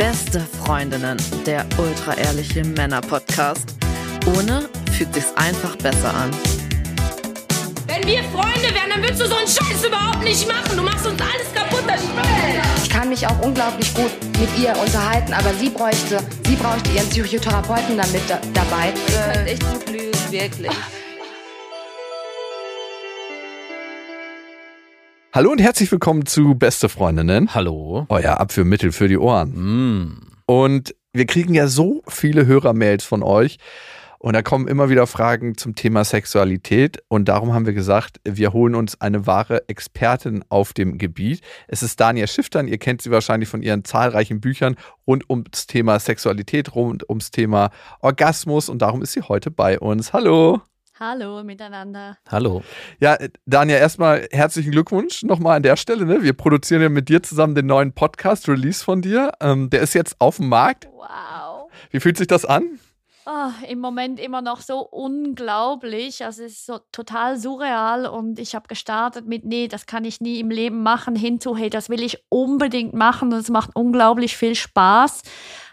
Beste Freundinnen, der ultra-ehrliche Männer-Podcast. Ohne fühlt sich's einfach besser an. Wenn wir Freunde wären, dann würdest du so einen Scheiß überhaupt nicht machen. Du machst uns alles kaputt, das Spiel. Ich kann mich auch unglaublich gut mit ihr unterhalten, aber sie bräuchte, sie bräuchte ihren Psychotherapeuten damit da, dabei. Könnt echt gut lügen, wirklich. Hallo und herzlich willkommen zu Beste Freundinnen. Hallo. Euer Abführmittel für die Ohren. Mm. Und wir kriegen ja so viele Hörermails von euch. Und da kommen immer wieder Fragen zum Thema Sexualität. Und darum haben wir gesagt, wir holen uns eine wahre Expertin auf dem Gebiet. Es ist Dania Schiftern. Ihr kennt sie wahrscheinlich von ihren zahlreichen Büchern rund ums Thema Sexualität, rund ums Thema Orgasmus. Und darum ist sie heute bei uns. Hallo. Hallo miteinander. Hallo. Ja, Dania, erstmal herzlichen Glückwunsch nochmal an der Stelle. Ne? Wir produzieren ja mit dir zusammen den neuen Podcast, Release von dir. Ähm, der ist jetzt auf dem Markt. Wow. Wie fühlt sich das an? Oh, Im Moment immer noch so unglaublich. Also es ist so total surreal und ich habe gestartet mit, nee, das kann ich nie im Leben machen, hinzu, hey, das will ich unbedingt machen und es macht unglaublich viel Spaß.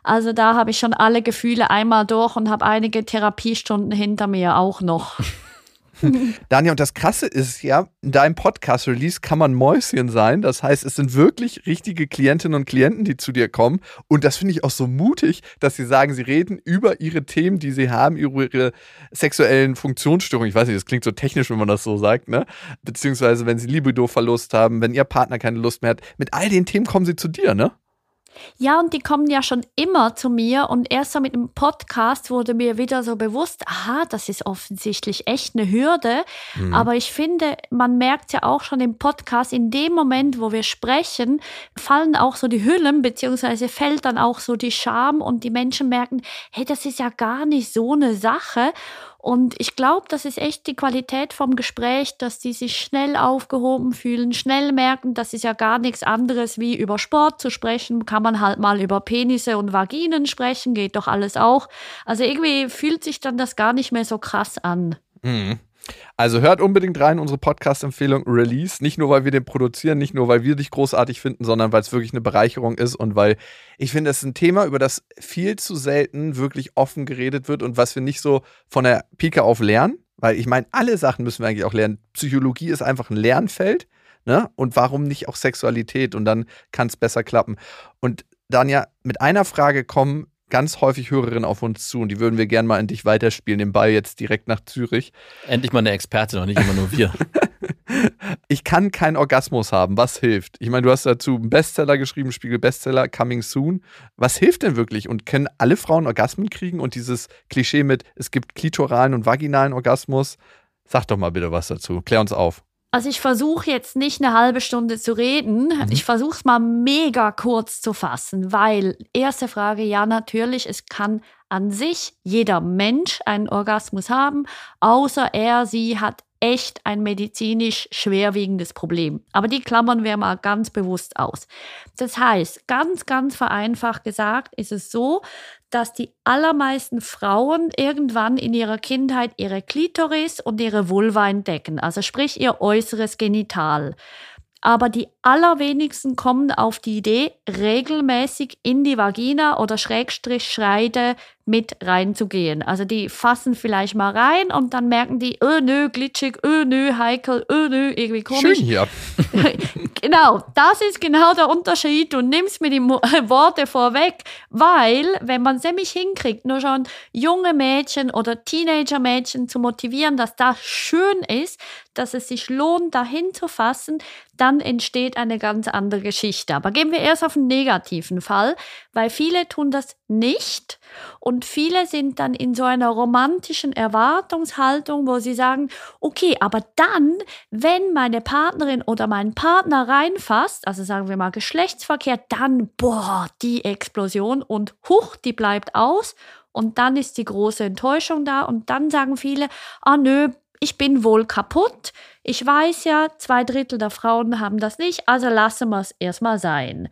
Also da habe ich schon alle Gefühle einmal durch und habe einige Therapiestunden hinter mir auch noch. Daniel, und das Krasse ist ja, in deinem Podcast-Release kann man Mäuschen sein. Das heißt, es sind wirklich richtige Klientinnen und Klienten, die zu dir kommen. Und das finde ich auch so mutig, dass sie sagen, sie reden über ihre Themen, die sie haben, über ihre sexuellen Funktionsstörungen. Ich weiß nicht, das klingt so technisch, wenn man das so sagt, ne? Beziehungsweise, wenn sie Libido-Verlust haben, wenn ihr Partner keine Lust mehr hat. Mit all den Themen kommen sie zu dir, ne? Ja, und die kommen ja schon immer zu mir und erst so mit dem Podcast wurde mir wieder so bewusst, aha, das ist offensichtlich echt eine Hürde. Mhm. Aber ich finde, man merkt ja auch schon im Podcast, in dem Moment, wo wir sprechen, fallen auch so die Hüllen, beziehungsweise fällt dann auch so die Scham und die Menschen merken, hey, das ist ja gar nicht so eine Sache. Und ich glaube, das ist echt die Qualität vom Gespräch, dass die sich schnell aufgehoben fühlen, schnell merken, das ist ja gar nichts anderes wie über Sport zu sprechen. Kann man halt mal über Penisse und Vaginen sprechen, geht doch alles auch. Also irgendwie fühlt sich dann das gar nicht mehr so krass an. Mhm. Also hört unbedingt rein unsere Podcast-Empfehlung Release. Nicht nur, weil wir den produzieren, nicht nur, weil wir dich großartig finden, sondern weil es wirklich eine Bereicherung ist und weil ich finde, es ist ein Thema, über das viel zu selten wirklich offen geredet wird und was wir nicht so von der Pike auf lernen. Weil ich meine, alle Sachen müssen wir eigentlich auch lernen. Psychologie ist einfach ein Lernfeld. Ne? Und warum nicht auch Sexualität? Und dann kann es besser klappen. Und dann ja mit einer Frage kommen ganz häufig Hörerinnen auf uns zu und die würden wir gerne mal in dich weiterspielen, den Ball jetzt direkt nach Zürich. Endlich mal eine Expertin und nicht immer nur wir. ich kann keinen Orgasmus haben. Was hilft? Ich meine, du hast dazu einen Bestseller geschrieben, Spiegel Bestseller, Coming Soon. Was hilft denn wirklich? Und können alle Frauen Orgasmen kriegen? Und dieses Klischee mit, es gibt klitoralen und vaginalen Orgasmus. Sag doch mal bitte was dazu. Klär uns auf. Also ich versuche jetzt nicht eine halbe Stunde zu reden. Mhm. Ich versuche es mal mega kurz zu fassen, weil erste Frage, ja natürlich, es kann an sich jeder Mensch einen Orgasmus haben, außer er, sie hat echt ein medizinisch schwerwiegendes Problem. Aber die klammern wir mal ganz bewusst aus. Das heißt, ganz, ganz vereinfacht gesagt, ist es so, dass die allermeisten Frauen irgendwann in ihrer Kindheit ihre Klitoris und ihre Vulva entdecken, also sprich ihr äußeres Genital. Aber die allerwenigsten kommen auf die Idee, regelmäßig in die Vagina oder Schrägstrich Schreide mit reinzugehen. Also die fassen vielleicht mal rein und dann merken die, öh nö, glitschig, öh nö, heikel, öh nö, irgendwie komisch. Schön hier. genau, das ist genau der Unterschied. Du nimmst mir die Worte vorweg, weil wenn man es nämlich hinkriegt, nur schon junge Mädchen oder Teenager-Mädchen zu motivieren, dass das schön ist, dass es sich lohnt, dahin zu fassen, dann entsteht eine ganz andere Geschichte. Aber gehen wir erst auf den negativen Fall, weil viele tun das nicht und viele sind dann in so einer romantischen Erwartungshaltung, wo sie sagen, okay, aber dann, wenn meine Partnerin oder mein Partner reinfasst, also sagen wir mal Geschlechtsverkehr, dann, boah, die Explosion und huch, die bleibt aus und dann ist die große Enttäuschung da und dann sagen viele, ah nö, ich bin wohl kaputt. Ich weiß ja, zwei Drittel der Frauen haben das nicht, also lassen wir es erstmal sein.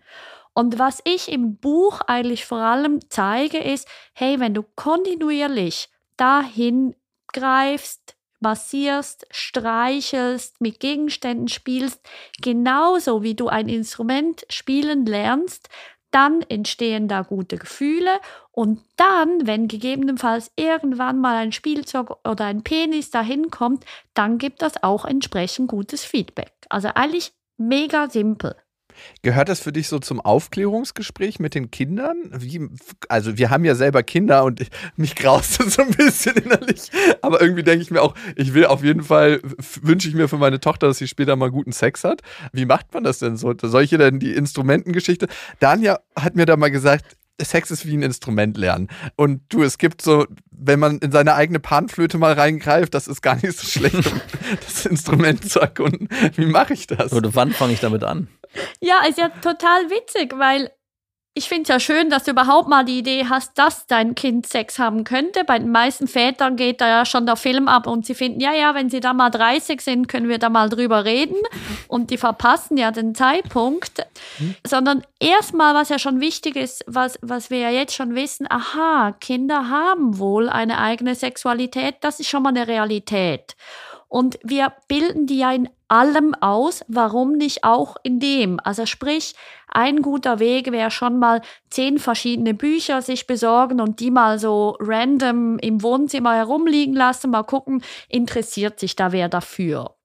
Und was ich im Buch eigentlich vor allem zeige, ist, hey, wenn du kontinuierlich dahin greifst, massierst, streichelst, mit Gegenständen spielst, genauso wie du ein Instrument spielen lernst, dann entstehen da gute Gefühle und dann, wenn gegebenenfalls irgendwann mal ein Spielzeug oder ein Penis dahin kommt, dann gibt das auch entsprechend gutes Feedback. Also eigentlich mega simpel. Gehört das für dich so zum Aufklärungsgespräch mit den Kindern? Wie, also wir haben ja selber Kinder und ich, mich graust das so ein bisschen innerlich. Aber irgendwie denke ich mir auch, ich will auf jeden Fall, wünsche ich mir für meine Tochter, dass sie später mal guten Sex hat. Wie macht man das denn so? Soll ich ihr denn die Instrumentengeschichte? Dania hat mir da mal gesagt, Sex ist wie ein Instrument lernen. Und du, es gibt so, wenn man in seine eigene Panflöte mal reingreift, das ist gar nicht so schlecht, um das Instrument zu erkunden. Wie mache ich das? Oder wann fange ich damit an? Ja, ist ja total witzig, weil ich finde es ja schön, dass du überhaupt mal die Idee hast, dass dein Kind Sex haben könnte. Bei den meisten Vätern geht da ja schon der Film ab und sie finden, ja, ja, wenn sie da mal 30 sind, können wir da mal drüber reden. Und die verpassen ja den Zeitpunkt. Mhm. Sondern erstmal, was ja schon wichtig ist, was, was wir ja jetzt schon wissen, aha, Kinder haben wohl eine eigene Sexualität. Das ist schon mal eine Realität. Und wir bilden die ja in allem aus, warum nicht auch in dem? Also sprich, ein guter Weg wäre schon mal zehn verschiedene Bücher sich besorgen und die mal so random im Wohnzimmer herumliegen lassen, mal gucken, interessiert sich da wer dafür.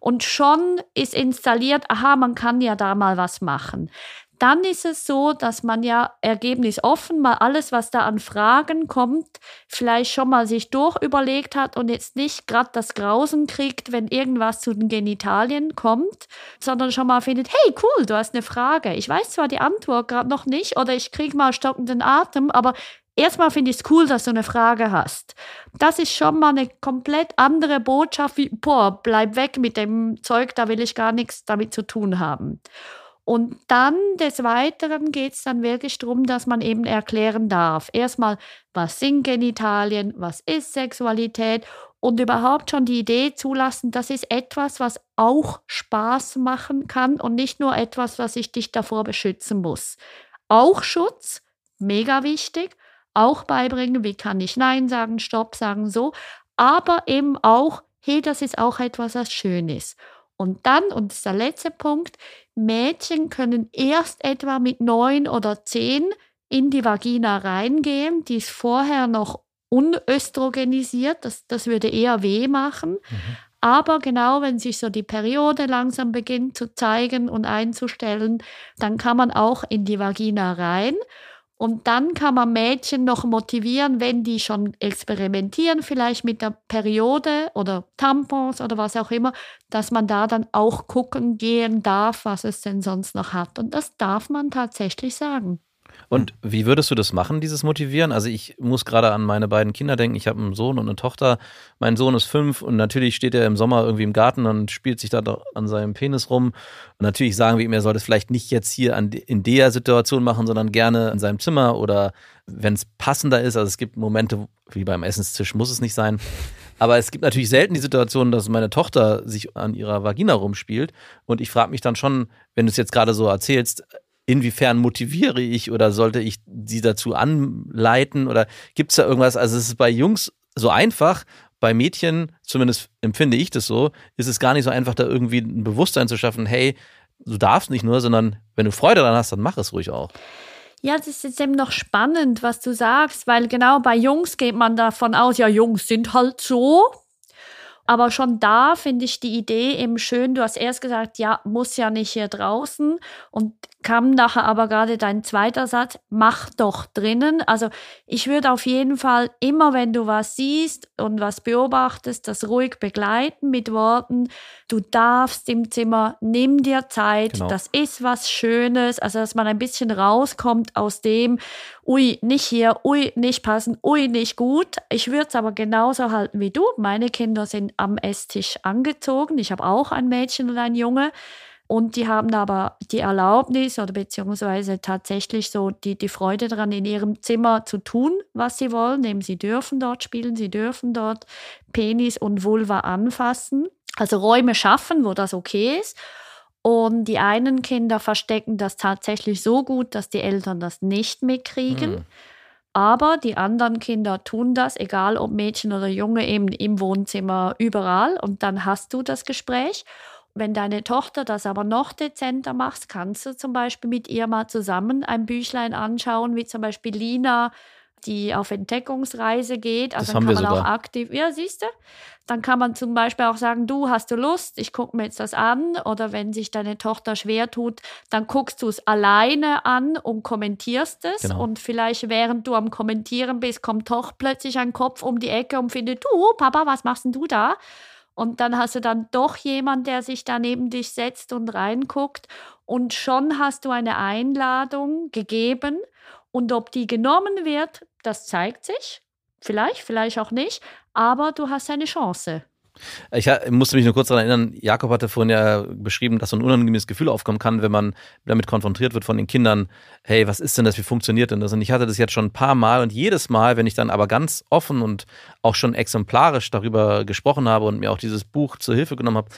Und schon ist installiert, aha, man kann ja da mal was machen dann ist es so, dass man ja ergebnisoffen mal alles, was da an Fragen kommt, vielleicht schon mal sich durchüberlegt hat und jetzt nicht gerade das Grausen kriegt, wenn irgendwas zu den Genitalien kommt, sondern schon mal findet, hey, cool, du hast eine Frage. Ich weiß zwar die Antwort gerade noch nicht oder ich kriege mal stockenden Atem, aber erstmal finde ich es cool, dass du eine Frage hast. Das ist schon mal eine komplett andere Botschaft wie, boah, bleib weg mit dem Zeug, da will ich gar nichts damit zu tun haben. Und dann des Weiteren geht es dann wirklich darum, dass man eben erklären darf. Erstmal, was sind Genitalien, was ist Sexualität und überhaupt schon die Idee zulassen, das ist etwas, was auch Spaß machen kann und nicht nur etwas, was ich dich davor beschützen muss. Auch Schutz, mega wichtig, auch beibringen, wie kann ich Nein sagen, Stopp sagen, so, aber eben auch, hey, das ist auch etwas, was schön ist. Und dann, und das ist der letzte Punkt, Mädchen können erst etwa mit neun oder zehn in die Vagina reingehen. Die ist vorher noch unöstrogenisiert, das, das würde eher weh machen. Mhm. Aber genau, wenn sich so die Periode langsam beginnt zu zeigen und einzustellen, dann kann man auch in die Vagina rein. Und dann kann man Mädchen noch motivieren, wenn die schon experimentieren, vielleicht mit der Periode oder Tampons oder was auch immer, dass man da dann auch gucken gehen darf, was es denn sonst noch hat. Und das darf man tatsächlich sagen. Und wie würdest du das machen, dieses Motivieren? Also ich muss gerade an meine beiden Kinder denken. Ich habe einen Sohn und eine Tochter. Mein Sohn ist fünf und natürlich steht er im Sommer irgendwie im Garten und spielt sich da an seinem Penis rum. Und natürlich sagen wir ihm, er soll das vielleicht nicht jetzt hier an, in der Situation machen, sondern gerne in seinem Zimmer oder wenn es passender ist. Also es gibt Momente, wie beim Essenstisch muss es nicht sein. Aber es gibt natürlich selten die Situation, dass meine Tochter sich an ihrer Vagina rumspielt. Und ich frage mich dann schon, wenn du es jetzt gerade so erzählst, inwiefern motiviere ich oder sollte ich sie dazu anleiten oder gibt es da irgendwas? Also es ist bei Jungs so einfach, bei Mädchen, zumindest empfinde ich das so, ist es gar nicht so einfach, da irgendwie ein Bewusstsein zu schaffen, hey, du darfst nicht nur, sondern wenn du Freude daran hast, dann mach es ruhig auch. Ja, das ist jetzt eben noch spannend, was du sagst, weil genau bei Jungs geht man davon aus, ja, Jungs sind halt so, aber schon da finde ich die Idee eben schön. Du hast erst gesagt, ja, muss ja nicht hier draußen. Und kam nachher aber gerade dein zweiter Satz, mach doch drinnen. Also ich würde auf jeden Fall immer, wenn du was siehst und was beobachtest, das ruhig begleiten mit Worten. Du darfst im Zimmer, nimm dir Zeit, genau. das ist was Schönes. Also dass man ein bisschen rauskommt aus dem, ui, nicht hier, ui, nicht passen, ui, nicht gut. Ich würde es aber genauso halten wie du. Meine Kinder sind am Esstisch angezogen. Ich habe auch ein Mädchen und ein Junge. Und die haben aber die Erlaubnis oder beziehungsweise tatsächlich so die, die Freude daran, in ihrem Zimmer zu tun, was sie wollen. Eben sie dürfen dort spielen, sie dürfen dort Penis und Vulva anfassen. Also Räume schaffen, wo das okay ist. Und die einen Kinder verstecken das tatsächlich so gut, dass die Eltern das nicht mitkriegen. Mhm. Aber die anderen Kinder tun das, egal ob Mädchen oder Junge, eben im Wohnzimmer, überall. Und dann hast du das Gespräch. Wenn deine Tochter das aber noch dezenter macht, kannst du zum Beispiel mit ihr mal zusammen ein Büchlein anschauen, wie zum Beispiel Lina die auf Entdeckungsreise geht. Also Das dann kann man auch sogar. aktiv, ja, siehst du? Dann kann man zum Beispiel auch sagen, du hast du Lust, ich gucke mir jetzt das an. Oder wenn sich deine Tochter schwer tut, dann guckst du es alleine an und kommentierst es. Genau. Und vielleicht während du am Kommentieren bist, kommt doch plötzlich ein Kopf um die Ecke und findet, du, Papa, was machst denn du da? Und dann hast du dann doch jemand, der sich da neben dich setzt und reinguckt. Und schon hast du eine Einladung gegeben. Und ob die genommen wird, das zeigt sich. Vielleicht, vielleicht auch nicht. Aber du hast eine Chance. Ich musste mich nur kurz daran erinnern, Jakob hatte vorhin ja beschrieben, dass so ein unangenehmes Gefühl aufkommen kann, wenn man damit konfrontiert wird von den Kindern, hey, was ist denn das, wie funktioniert denn das? Und ich hatte das jetzt schon ein paar Mal und jedes Mal, wenn ich dann aber ganz offen und auch schon exemplarisch darüber gesprochen habe und mir auch dieses Buch zur Hilfe genommen habe,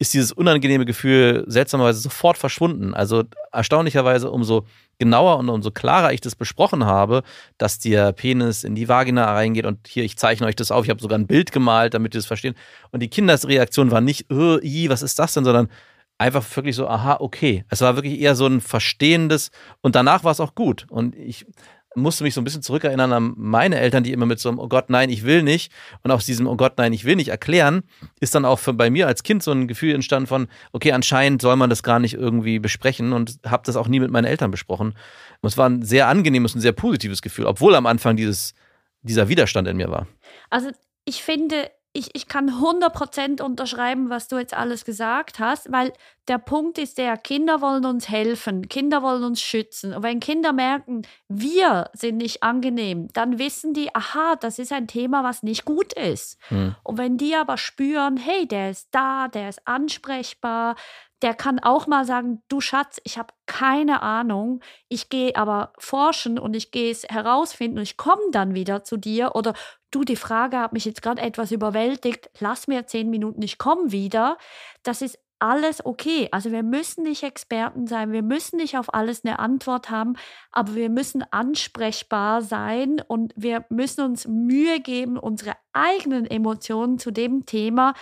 ist dieses unangenehme Gefühl seltsamerweise sofort verschwunden. Also erstaunlicherweise umso genauer und umso klarer ich das besprochen habe, dass der Penis in die Vagina reingeht und hier, ich zeichne euch das auf, ich habe sogar ein Bild gemalt, damit ihr das versteht. Und die Kindersreaktion war nicht, äh, i, was ist das denn, sondern einfach wirklich so, aha, okay. Es war wirklich eher so ein verstehendes und danach war es auch gut. Und ich musste mich so ein bisschen zurückerinnern an meine Eltern, die immer mit so einem, oh Gott, nein, ich will nicht. Und aus diesem, oh Gott, nein, ich will nicht erklären, ist dann auch für, bei mir als Kind so ein Gefühl entstanden von, okay, anscheinend soll man das gar nicht irgendwie besprechen und habe das auch nie mit meinen Eltern besprochen. Und es war ein sehr angenehmes und sehr positives Gefühl, obwohl am Anfang dieses, dieser Widerstand in mir war. Also ich finde, ich, ich kann 100% unterschreiben, was du jetzt alles gesagt hast, weil der Punkt ist der, Kinder wollen uns helfen, Kinder wollen uns schützen. Und wenn Kinder merken, wir sind nicht angenehm, dann wissen die, aha, das ist ein Thema, was nicht gut ist. Hm. Und wenn die aber spüren, hey, der ist da, der ist ansprechbar, der kann auch mal sagen, du Schatz, ich habe keine Ahnung, ich gehe aber forschen und ich gehe es herausfinden und ich komme dann wieder zu dir oder du, die Frage hat mich jetzt gerade etwas überwältigt, lass mir zehn Minuten, ich komme wieder. Das ist alles okay. Also wir müssen nicht Experten sein, wir müssen nicht auf alles eine Antwort haben, aber wir müssen ansprechbar sein und wir müssen uns Mühe geben, unsere eigenen Emotionen zu dem Thema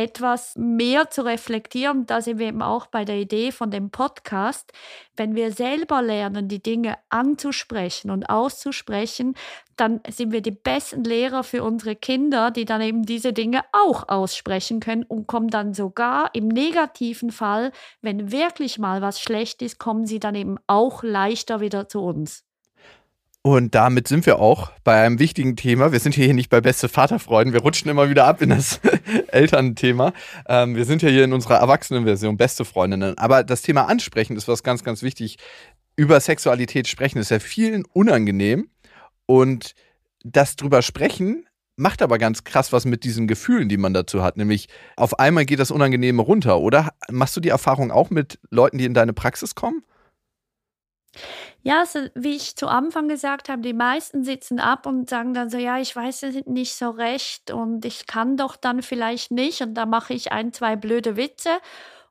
etwas mehr zu reflektieren. Da sind wir eben auch bei der Idee von dem Podcast. Wenn wir selber lernen, die Dinge anzusprechen und auszusprechen, dann sind wir die besten Lehrer für unsere Kinder, die dann eben diese Dinge auch aussprechen können und kommen dann sogar im negativen Fall, wenn wirklich mal was schlecht ist, kommen sie dann eben auch leichter wieder zu uns. Und damit sind wir auch bei einem wichtigen Thema. Wir sind hier nicht bei beste Vaterfreuden. Wir rutschen immer wieder ab in das Elternthema. Ähm, wir sind ja hier in unserer Erwachsenenversion beste Freundinnen. Aber das Thema Ansprechen ist was ganz, ganz wichtig. Über Sexualität sprechen ist ja vielen unangenehm. Und das drüber sprechen macht aber ganz krass was mit diesen Gefühlen, die man dazu hat. Nämlich auf einmal geht das Unangenehme runter. Oder machst du die Erfahrung auch mit Leuten, die in deine Praxis kommen? Ja, also, wie ich zu Anfang gesagt habe, die meisten sitzen ab und sagen dann so, ja, ich weiß es nicht so recht und ich kann doch dann vielleicht nicht und da mache ich ein, zwei blöde Witze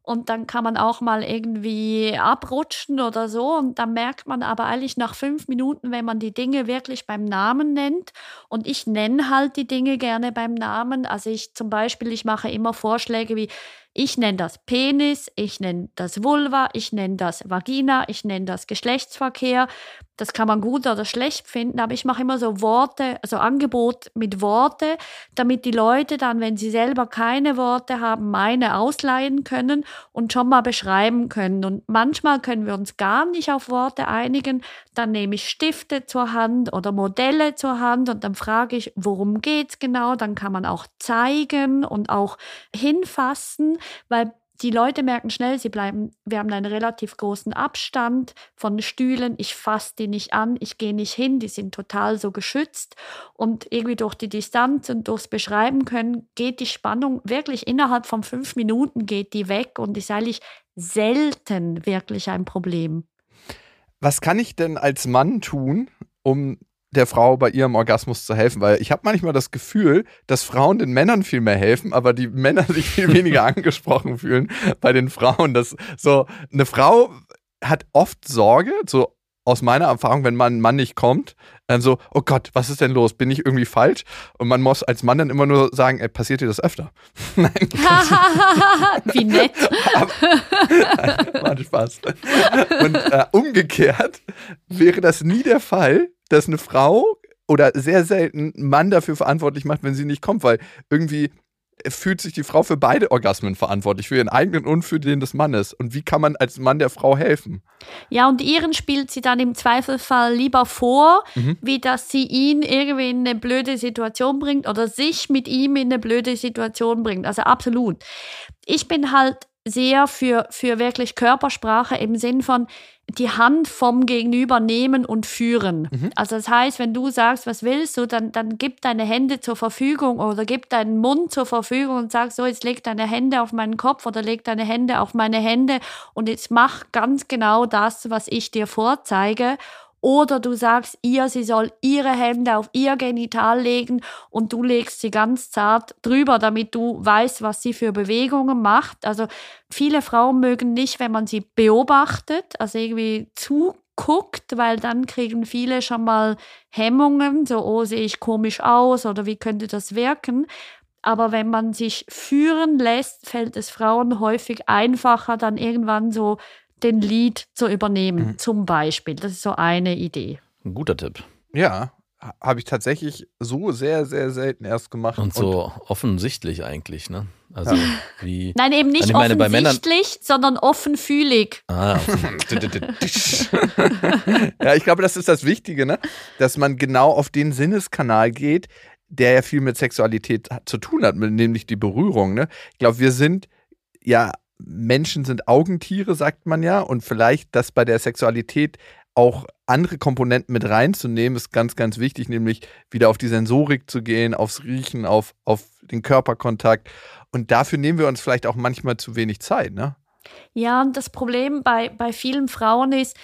und dann kann man auch mal irgendwie abrutschen oder so und dann merkt man aber eigentlich nach fünf Minuten, wenn man die Dinge wirklich beim Namen nennt und ich nenne halt die Dinge gerne beim Namen, also ich zum Beispiel, ich mache immer Vorschläge wie, ich nenne das Penis, ich nenne das Vulva, ich nenne das Vagina, ich nenne das Geschlechtsverkehr. Das kann man gut oder schlecht finden, aber ich mache immer so Worte, also Angebot mit Worte, damit die Leute dann, wenn sie selber keine Worte haben, meine ausleihen können und schon mal beschreiben können. Und manchmal können wir uns gar nicht auf Worte einigen, dann nehme ich Stifte zur Hand oder Modelle zur Hand und dann frage ich, worum geht's genau? Dann kann man auch zeigen und auch hinfassen, weil die Leute merken schnell, sie bleiben, wir haben einen relativ großen Abstand von Stühlen. Ich fasse die nicht an, ich gehe nicht hin, die sind total so geschützt. Und irgendwie durch die Distanz und durchs Beschreiben können, geht die Spannung wirklich innerhalb von fünf Minuten geht die weg und ist eigentlich selten wirklich ein Problem. Was kann ich denn als Mann tun, um der Frau bei ihrem Orgasmus zu helfen? Weil ich habe manchmal das Gefühl, dass Frauen den Männern viel mehr helfen, aber die Männer sich viel weniger angesprochen fühlen bei den Frauen. Das so eine Frau hat oft Sorge, so aus meiner Erfahrung, wenn man ein Mann nicht kommt, dann so, oh Gott, was ist denn los? Bin ich irgendwie falsch? Und man muss als Mann dann immer nur sagen, ey, passiert dir das öfter? Nein. Wie nett. War ein Spaß. Und äh, umgekehrt wäre das nie der Fall, dass eine Frau oder sehr selten einen Mann dafür verantwortlich macht, wenn sie nicht kommt, weil irgendwie fühlt sich die Frau für beide Orgasmen verantwortlich, für ihren eigenen und für den des Mannes. Und wie kann man als Mann der Frau helfen? Ja, und ihren spielt sie dann im Zweifelsfall lieber vor, Mhm. wie dass sie ihn irgendwie in eine blöde Situation bringt oder sich mit ihm in eine blöde Situation bringt. Also absolut. Ich bin halt sehr für, für wirklich Körpersprache im Sinn von die Hand vom Gegenüber nehmen und führen. Also das heißt, wenn du sagst, was willst du, dann, dann gib deine Hände zur Verfügung oder gib deinen Mund zur Verfügung und sag so, jetzt leg deine Hände auf meinen Kopf oder leg deine Hände auf meine Hände und jetzt mach ganz genau das, was ich dir vorzeige. Oder du sagst ihr, sie soll ihre Hände auf ihr Genital legen und du legst sie ganz zart drüber, damit du weißt, was sie für Bewegungen macht. Also viele Frauen mögen nicht, wenn man sie beobachtet, also irgendwie zuguckt, weil dann kriegen viele schon mal Hemmungen, so, oh, sehe ich komisch aus oder wie könnte das wirken. Aber wenn man sich führen lässt, fällt es Frauen häufig einfacher, dann irgendwann so den Lead zu übernehmen, zum Beispiel. Das ist so eine Idee. Ein guter Tipp. Ja, ha- habe ich tatsächlich so sehr, sehr selten erst gemacht. Und so offensichtlich eigentlich, ne? Also wie. Nein, eben nicht ich meine, offensichtlich, sondern offenfühlig. Ah, ja, ich glaube, das ist das Wichtige, ne? dass man genau auf den Sinneskanal geht, der ja viel mit Sexualität zu tun hat, nämlich die Berührung. Ne? Ich glaube, wir sind ja, Menschen sind Augentiere, sagt man ja, und vielleicht das bei der Sexualität auch andere Komponenten mit reinzunehmen, ist ganz, ganz wichtig, nämlich wieder auf die Sensorik zu gehen, aufs Riechen, auf, auf den Körperkontakt. Und dafür nehmen wir uns vielleicht auch manchmal zu wenig Zeit, ne? Ja, und das Problem bei, bei vielen Frauen ist,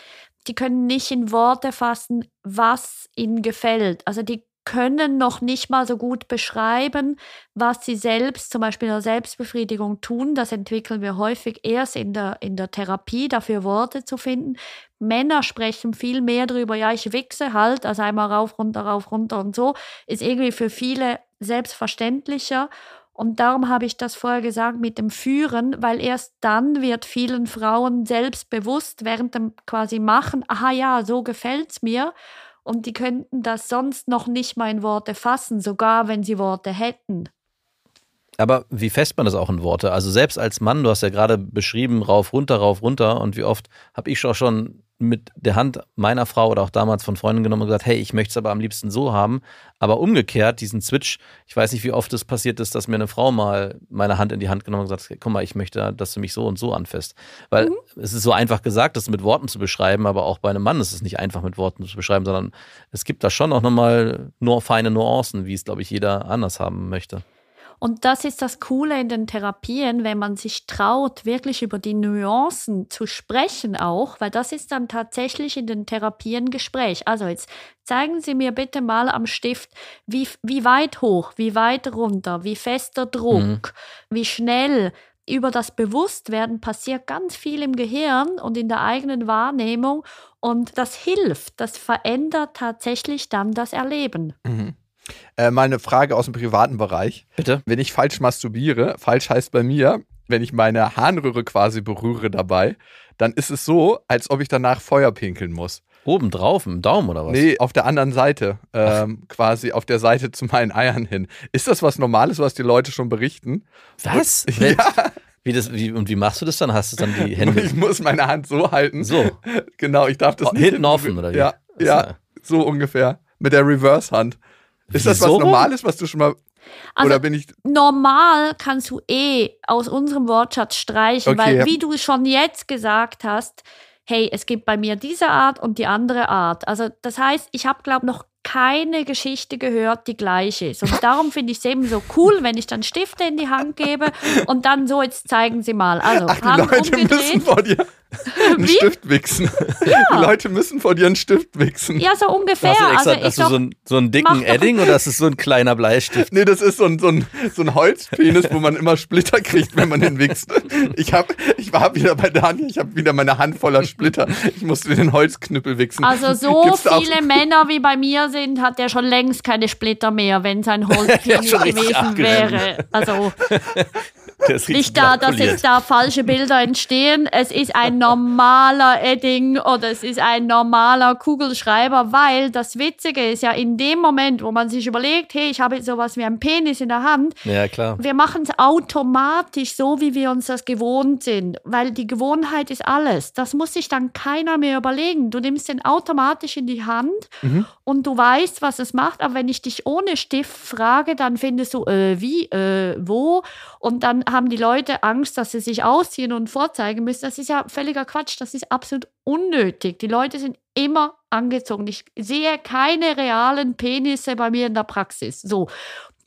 die können nicht in Worte fassen, was ihnen gefällt. Also die können noch nicht mal so gut beschreiben, was sie selbst, zum Beispiel in der Selbstbefriedigung tun. Das entwickeln wir häufig erst in der, in der Therapie, dafür Worte zu finden. Männer sprechen viel mehr darüber, ja, ich wichse halt, also einmal rauf, runter, rauf, runter und so, ist irgendwie für viele selbstverständlicher. Und darum habe ich das vorher gesagt mit dem Führen, weil erst dann wird vielen Frauen selbstbewusst während dem quasi Machen, aha ja, so gefällt's mir. Und die könnten das sonst noch nicht mal in Worte fassen, sogar wenn sie Worte hätten. Aber wie fest man das auch in Worte? Also selbst als Mann, du hast ja gerade beschrieben, rauf, runter, rauf, runter. Und wie oft habe ich auch schon mit der Hand meiner Frau oder auch damals von Freunden genommen und gesagt, hey, ich möchte es aber am liebsten so haben. Aber umgekehrt, diesen Switch, ich weiß nicht, wie oft es passiert ist, dass mir eine Frau mal meine Hand in die Hand genommen und gesagt hat, guck mal, ich möchte, dass du mich so und so anfasst. Weil es ist so einfach gesagt, das mit Worten zu beschreiben, aber auch bei einem Mann ist es nicht einfach mit Worten zu beschreiben, sondern es gibt da schon auch nochmal nur feine Nuancen, wie es, glaube ich, jeder anders haben möchte. Und das ist das Coole in den Therapien, wenn man sich traut, wirklich über die Nuancen zu sprechen auch, weil das ist dann tatsächlich in den Therapien Gespräch. Also jetzt zeigen Sie mir bitte mal am Stift, wie, wie weit hoch, wie weit runter, wie fester Druck, wie schnell. Über das Bewusstwerden passiert ganz viel im Gehirn und in der eigenen Wahrnehmung und das hilft, das verändert tatsächlich dann das Erleben. Äh, mal eine Frage aus dem privaten Bereich. Bitte? Wenn ich falsch masturbiere, falsch heißt bei mir, wenn ich meine Harnröhre quasi berühre dabei, dann ist es so, als ob ich danach Feuer pinkeln muss. Oben drauf, im Daumen oder was? Nee, auf der anderen Seite, ähm, quasi auf der Seite zu meinen Eiern hin. Ist das was Normales, was die Leute schon berichten? Was? Ja, Wie das, wie, und wie machst du das dann? Hast du dann die Hände ich muss meine Hand so halten. so? Genau, ich darf das Oh, nicht. hinten offen, oder wie? Ja, ja- so ungefähr. Mit der Reverse-Hand. Ist das was? Normales, was du schon mal. Also oder bin ich. normal kannst du eh aus unserem Wortschatz streichen, Okay. weil wie du schon jetzt gesagt hast, hey, es gibt bei mir diese Art und die andere Art. Also das heißt, ich habe glaube noch keine Geschichte gehört, die gleich ist. Und darum finde ich es eben so cool, wenn ich dann Stifte in die Hand gebe und dann so, jetzt zeigen Sie mal. Also Ach, die Hand Leute müssen umgedreht. vor dir einen Wie? Stift wichsen. Die Leute müssen vor dir einen Stift wichsen. Ja, so ungefähr. Hast du, extra, also ich hast du doch, so, einen, so einen dicken Edding oder ist es so ein kleiner Bleistift? Nee, das ist so ein, so, ein, so ein Holzpenis, wo man immer Splitter kriegt, wenn man den wichst. Ich, hab, ich war wieder bei Daniel, ich habe wieder meine Hand voller Splitter. Ich musste den Holzknüppel wichsen. also so Gibt's viele Männer wie bei mir sind, hat er schon längst keine Splitter mehr, wenn sein Holzpenis richtig gewesen wäre. Also Der Nicht da, dass jetzt da falsche Bilder entstehen. Es ist ein normaler Edding oder es ist ein normaler Kugelschreiber, weil das Witzige ist ja in dem Moment, wo man sich überlegt, hey, ich habe jetzt sowas wie einen Penis in der Hand, Ja, klar. wir machen es automatisch so, wie wir uns das gewohnt sind, weil die Gewohnheit ist alles. Das muss sich dann keiner mehr überlegen. Du nimmst den automatisch in die Hand und du weißt, was es macht. Aber wenn ich dich ohne Stift frage, dann findest du, äh, wie, äh, wo? Und dann haben die Leute Angst, dass sie sich ausziehen und vorzeigen müssen. Das ist ja völliger Quatsch. Das ist absolut unnötig. Die Leute sind immer angezogen. Ich sehe keine realen Penisse bei mir in der Praxis. So.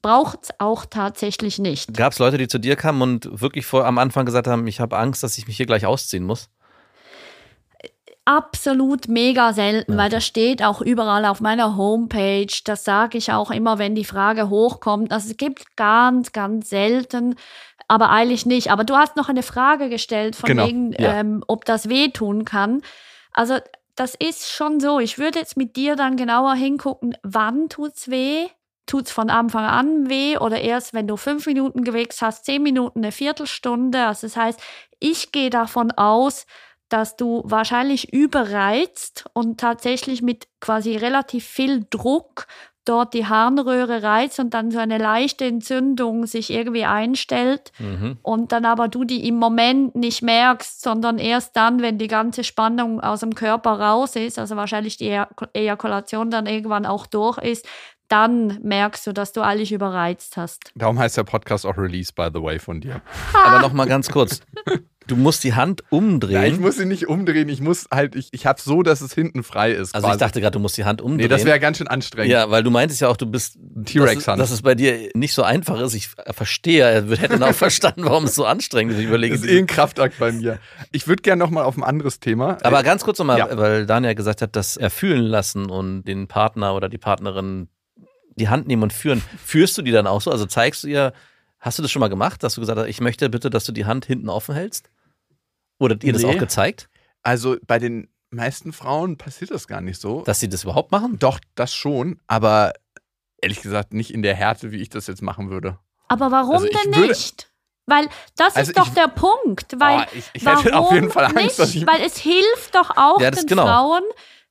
Braucht es auch tatsächlich nicht. Gab es Leute, die zu dir kamen und wirklich vor, am Anfang gesagt haben, ich habe Angst, dass ich mich hier gleich ausziehen muss? absolut mega selten, weil das steht auch überall auf meiner Homepage. Das sage ich auch immer, wenn die Frage hochkommt. Also es gibt ganz, ganz selten, aber eigentlich nicht. Aber du hast noch eine Frage gestellt, von Genau, wegen, ja. ähm, ob das wehtun kann. Also das ist schon so. Ich würde jetzt mit dir dann genauer hingucken, wann tut's weh? Tut's von Anfang an weh oder erst, wenn du fünf Minuten gewichst hast, zehn Minuten, eine Viertelstunde? Also das heißt, ich gehe davon aus, dass du wahrscheinlich überreizt und tatsächlich mit quasi relativ viel Druck dort die Harnröhre reizt und dann so eine leichte Entzündung sich irgendwie einstellt Mhm. und dann aber du die im Moment nicht merkst, sondern erst dann, wenn die ganze Spannung aus dem Körper raus ist, also wahrscheinlich die Ejak- Ejakulation dann irgendwann auch durch ist, dann merkst du, dass du eigentlich überreizt hast. Darum heißt der Podcast auch Release, by the way, von dir. Aber noch mal ganz kurz. Du musst die Hand umdrehen. Ja, ich muss sie nicht umdrehen, ich muss halt, ich, ich habe so, dass es hinten frei ist. also ich quasi. dachte gerade, du musst die Hand umdrehen. nee, das wäre ganz schön anstrengend. ja, weil du meintest ja auch, du bist T-Rex-Hand. dass, dass es bei dir nicht so einfach ist. Ich verstehe, er hätte dann auch verstanden, warum es so anstrengend ist. Ich überlege, Das ist eh ein Kraftakt bei mir. Ich würde gerne nochmal auf ein anderes Thema. Aber ganz kurz nochmal, Ja. weil Daniel gesagt hat, dass er fühlen lassen und den Partner oder die Partnerin die Hand nehmen und führen. Führst du die dann auch so? Also zeigst du ihr, hast du das schon mal gemacht, dass du gesagt hast, ich möchte bitte, dass du die Hand hinten offen hältst? Oder dir das Nee. auch gezeigt, Also bei den meisten Frauen passiert das gar nicht so. dass sie das überhaupt machen? Doch, das schon, aber ehrlich gesagt nicht in der Härte, wie ich das jetzt machen würde. Aber warum Also denn nicht? Weil das Also ist doch ich- der Punkt. Weil, Oh, ich- ich hätte warum auf jeden Fall Angst, nicht? dass ich- Weil es hilft doch auch Ja, den genau. Frauen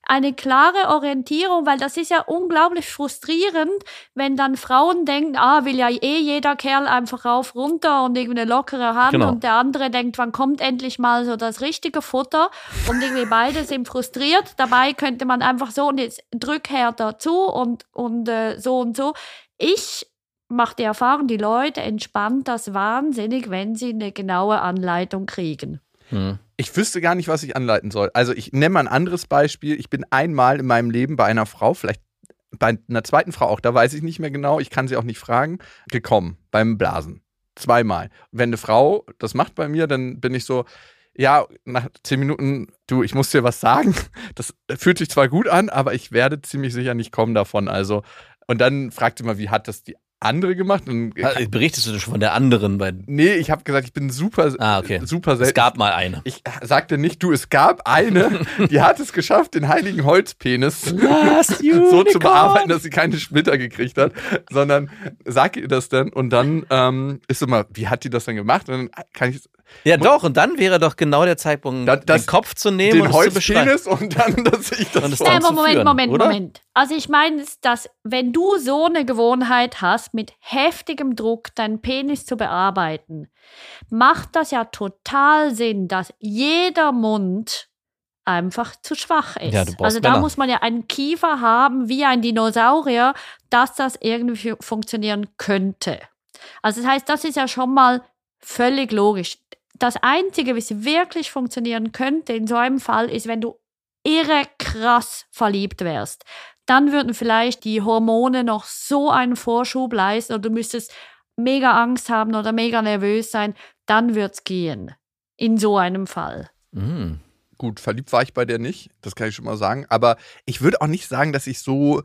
eine klare Orientierung, weil das ist ja unglaublich frustrierend, wenn dann Frauen denken, ah, will ja eh jeder Kerl einfach rauf, runter und irgendwie eine lockere Hand Genau. und der andere denkt, wann kommt endlich mal so das richtige Futter und irgendwie beide sind frustriert. Dabei könnte man einfach so und jetzt drück härter zu und, und äh, so und so. Ich mache die Erfahrung, die Leute entspannt das wahnsinnig, wenn sie eine genaue Anleitung kriegen. Hm. Ich wüsste gar nicht, was ich anleiten soll. Also ich nenne mal ein anderes Beispiel. Ich bin einmal in meinem Leben bei einer Frau, vielleicht bei einer zweiten Frau auch, da weiß ich nicht mehr genau, ich kann sie auch nicht fragen, gekommen beim Blasen. Zweimal. Wenn eine Frau das macht bei mir, dann bin ich so, ja, nach zehn Minuten, du, ich muss dir was sagen. Das fühlt sich zwar gut an, aber ich werde ziemlich sicher nicht kommen davon. Also, und dann fragt sie mal, wie hat das die andere gemacht? Und, Also, Berichtest du schon von der anderen? Bei, nee, ich habe gesagt, ich bin super, Ah, okay. super es selten. gab mal eine. Ich sagte nicht, du, es gab eine, die hat es geschafft, den heiligen Holzpenis so zu bearbeiten, dass sie keine Splitter gekriegt hat, sondern sag ihr das dann und dann ähm, ist immer, wie hat die das denn gemacht? Und dann kann ich Ja, doch, und dann wäre doch genau der Zeitpunkt, Das- das- den Kopf zu nehmen den und es zu beschreiben. Holzpenis und dann, dass ich das Und es dann Ja, zu Moment, führen, Moment, oder? Moment. Also ich meine, dass wenn du so eine Gewohnheit hast, mit heftigem Druck deinen Penis zu bearbeiten, macht das ja total Sinn, dass jeder Mund einfach zu schwach ist. Ja, also da Männer. muss man ja einen Kiefer haben wie ein Dinosaurier, dass das irgendwie fu- funktionieren könnte. Also das heißt, das ist ja schon mal völlig logisch. Das Einzige, was wirklich funktionieren könnte in so einem Fall, ist, wenn du irre krass verliebt wärst. Dann würden vielleicht die Hormone noch so einen Vorschub leisten oder du müsstest mega Angst haben oder mega nervös sein. Dann wird's gehen. In so einem Fall. Mhm. Gut, verliebt war ich bei der nicht, das kann ich schon mal sagen. Aber ich würde auch nicht sagen, dass ich so,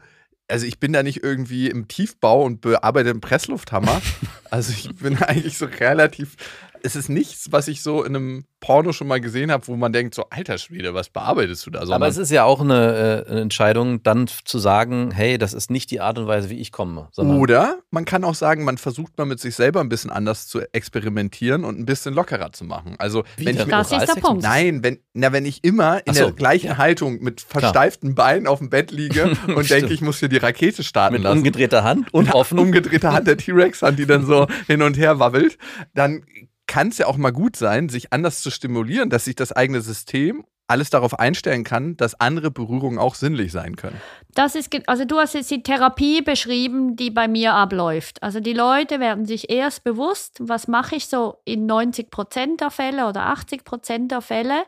also ich bin da nicht irgendwie im Tiefbau und bearbeite einen Presslufthammer. also ich bin eigentlich so relativ es ist nichts, was ich so in einem Porno schon mal gesehen habe, wo man denkt, so, alter Schwede, was bearbeitest du da? Aber Sondern- es ist ja auch eine, äh, eine Entscheidung, dann zu sagen, hey, das ist nicht die Art und Weise, wie ich komme. Oder man kann auch sagen, man versucht mal mit sich selber ein bisschen anders zu experimentieren und ein bisschen lockerer zu machen. Also, Wie wenn ich denn? mit, Das ist der? Punkt. Nein, wenn, na, wenn ich immer in so, der gleichen ja. Haltung mit versteiften Beinen auf dem Bett liege und denke, ich muss hier die Rakete starten mit lassen. umgedrehter Hand und offen. Umgedrehte Hand der T-Rex-Hand, die dann so hin und her wabbelt, dann kann es ja auch mal gut sein, sich anders zu stimulieren, dass sich das eigene System alles darauf einstellen kann, dass andere Berührungen auch sinnlich sein können. Das ist, also du hast jetzt die Therapie beschrieben, die bei mir abläuft. Also die Leute werden sich erst bewusst, was mache ich so in 90 Prozent der Fälle oder 80 Prozent der Fälle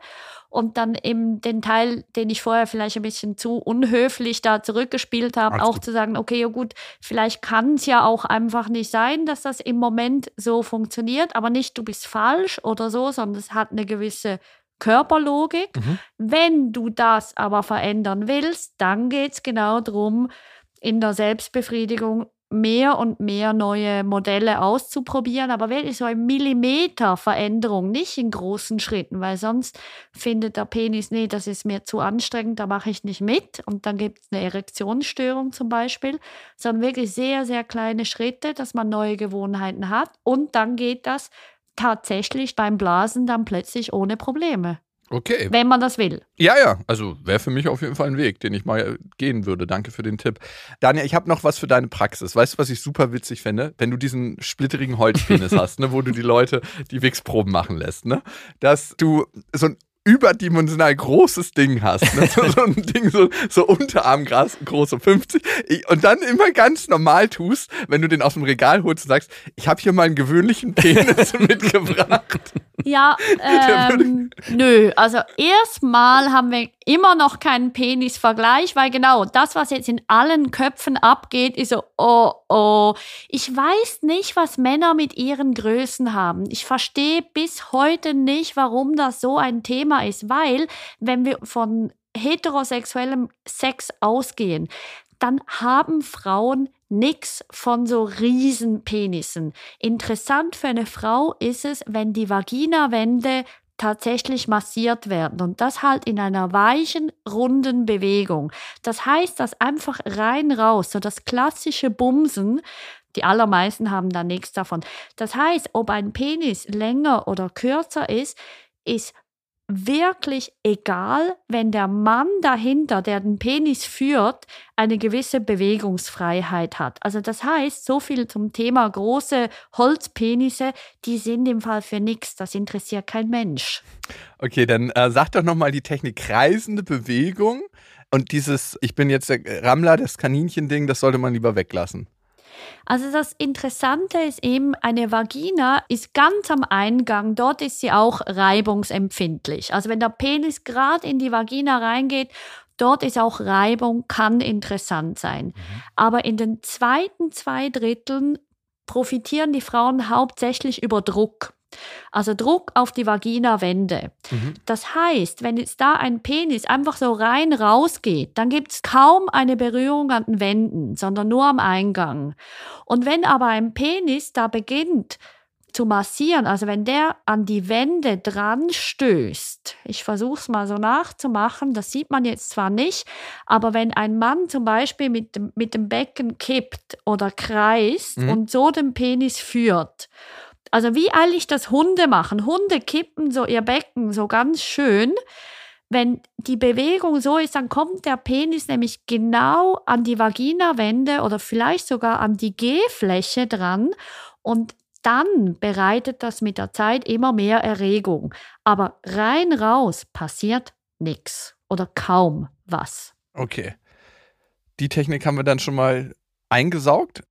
und dann eben den Teil, den ich vorher vielleicht ein bisschen zu unhöflich da zurückgespielt habe, Alles auch gut. zu sagen, okay, ja gut, vielleicht kann es ja auch einfach nicht sein, dass das im Moment so funktioniert, aber nicht du bist falsch oder so, sondern es hat eine gewisse Körperlogik. Mhm. Wenn du das aber verändern willst, dann geht es genau darum, in der Selbstbefriedigung mehr und mehr neue Modelle auszuprobieren, aber wirklich so ein Millimeter Veränderung, nicht in großen Schritten, weil sonst findet der Penis, nee, das ist mir zu anstrengend, da mache ich nicht mit. Und dann gibt es eine Erektionsstörung zum Beispiel, sondern wirklich sehr, sehr kleine Schritte, dass man neue Gewohnheiten hat. Und dann geht das tatsächlich beim Blasen dann plötzlich ohne Probleme, Okay. wenn man das will. Ja, ja, also wäre für mich auf jeden Fall ein Weg, den ich mal gehen würde. Danke für den Tipp. Daniel, ich habe noch was für deine Praxis. Weißt du, was ich super witzig fände? Wenn du diesen splitterigen Holzpenis hast, ne, wo du die Leute die Wichsproben machen lässt, ne? Dass du so ein überdimensional großes Ding hast. Ne? So, so ein Ding, so, so Unterarmgras, groß, so 50. Ich- Und dann immer ganz normal tust, wenn du den aus dem Regal holst und sagst, ich habe hier mal einen gewöhnlichen Penis mitgebracht. Ja, ähm, nö. Also erstmal haben wir immer noch keinen Penisvergleich, weil genau das, was jetzt in allen Köpfen abgeht, ist so, oh, oh. Ich weiß nicht, was Männer mit ihren Größen haben. Ich verstehe bis heute nicht, warum das so ein Thema ist, weil wenn wir von heterosexuellem Sex ausgehen, dann haben Frauen nix von so Riesenpenissen. Interessant für eine Frau ist es, wenn die Vaginawände tatsächlich massiert werden und das halt in einer weichen, runden Bewegung. Das heißt, dass einfach rein raus, so das klassische Bumsen, die allermeisten haben da nichts davon. Das heißt, ob ein Penis länger oder kürzer ist, ist wirklich egal, wenn der Mann dahinter, der den Penis führt, eine gewisse Bewegungsfreiheit hat. Also das heißt, so viel zum Thema große Holzpenisse, die sind im Fall für nichts. Das interessiert kein Mensch. Okay, dann äh, sag doch nochmal die Technik kreisende Bewegung und dieses, ich bin jetzt der Rammler, das Kaninchen-Ding, das sollte man lieber weglassen. Also das Interessante ist eben, eine Vagina ist ganz am Eingang, dort ist sie auch reibungsempfindlich. Also wenn der Penis gerade in die Vagina reingeht, dort ist auch Reibung, kann interessant sein. Aber in den zweiten zwei Dritteln profitieren die Frauen hauptsächlich über Druck. Also Druck auf die Vaginawände. Das heißt, wenn jetzt da ein Penis einfach so rein rausgeht, dann gibt es kaum eine Berührung an den Wänden, sondern nur am Eingang. Und wenn aber ein Penis da beginnt zu massieren, also wenn der an die Wände dran stößt, ich versuche es mal so nachzumachen, das sieht man jetzt zwar nicht, aber wenn ein Mann zum Beispiel mit dem, mit dem Becken kippt oder kreist Mhm. und so den Penis führt, also wie eigentlich das Hunde machen. Hunde kippen so ihr Becken so ganz schön. Wenn die Bewegung so ist, dann kommt der Penis nämlich genau an die Vaginawände oder vielleicht sogar an die G-Fläche dran und dann bereitet das mit der Zeit immer mehr Erregung. Aber rein raus passiert nichts oder kaum was. Okay. Die Technik haben wir dann schon mal eingesaugt.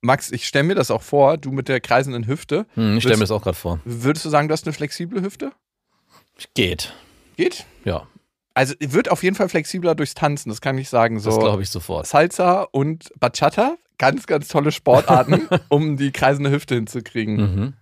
Max, ich stelle mir das auch vor, du mit der kreisenden Hüfte. Hm, ich stelle mir das auch gerade vor. Würdest du sagen, du hast eine flexible Hüfte? Geht. Geht? Ja, Also wird auf jeden Fall flexibler durchs Tanzen, das kann ich sagen. So das glaube ich sofort. Salsa und Bachata, ganz, ganz tolle Sportarten, um die kreisende Hüfte hinzukriegen. Mhm.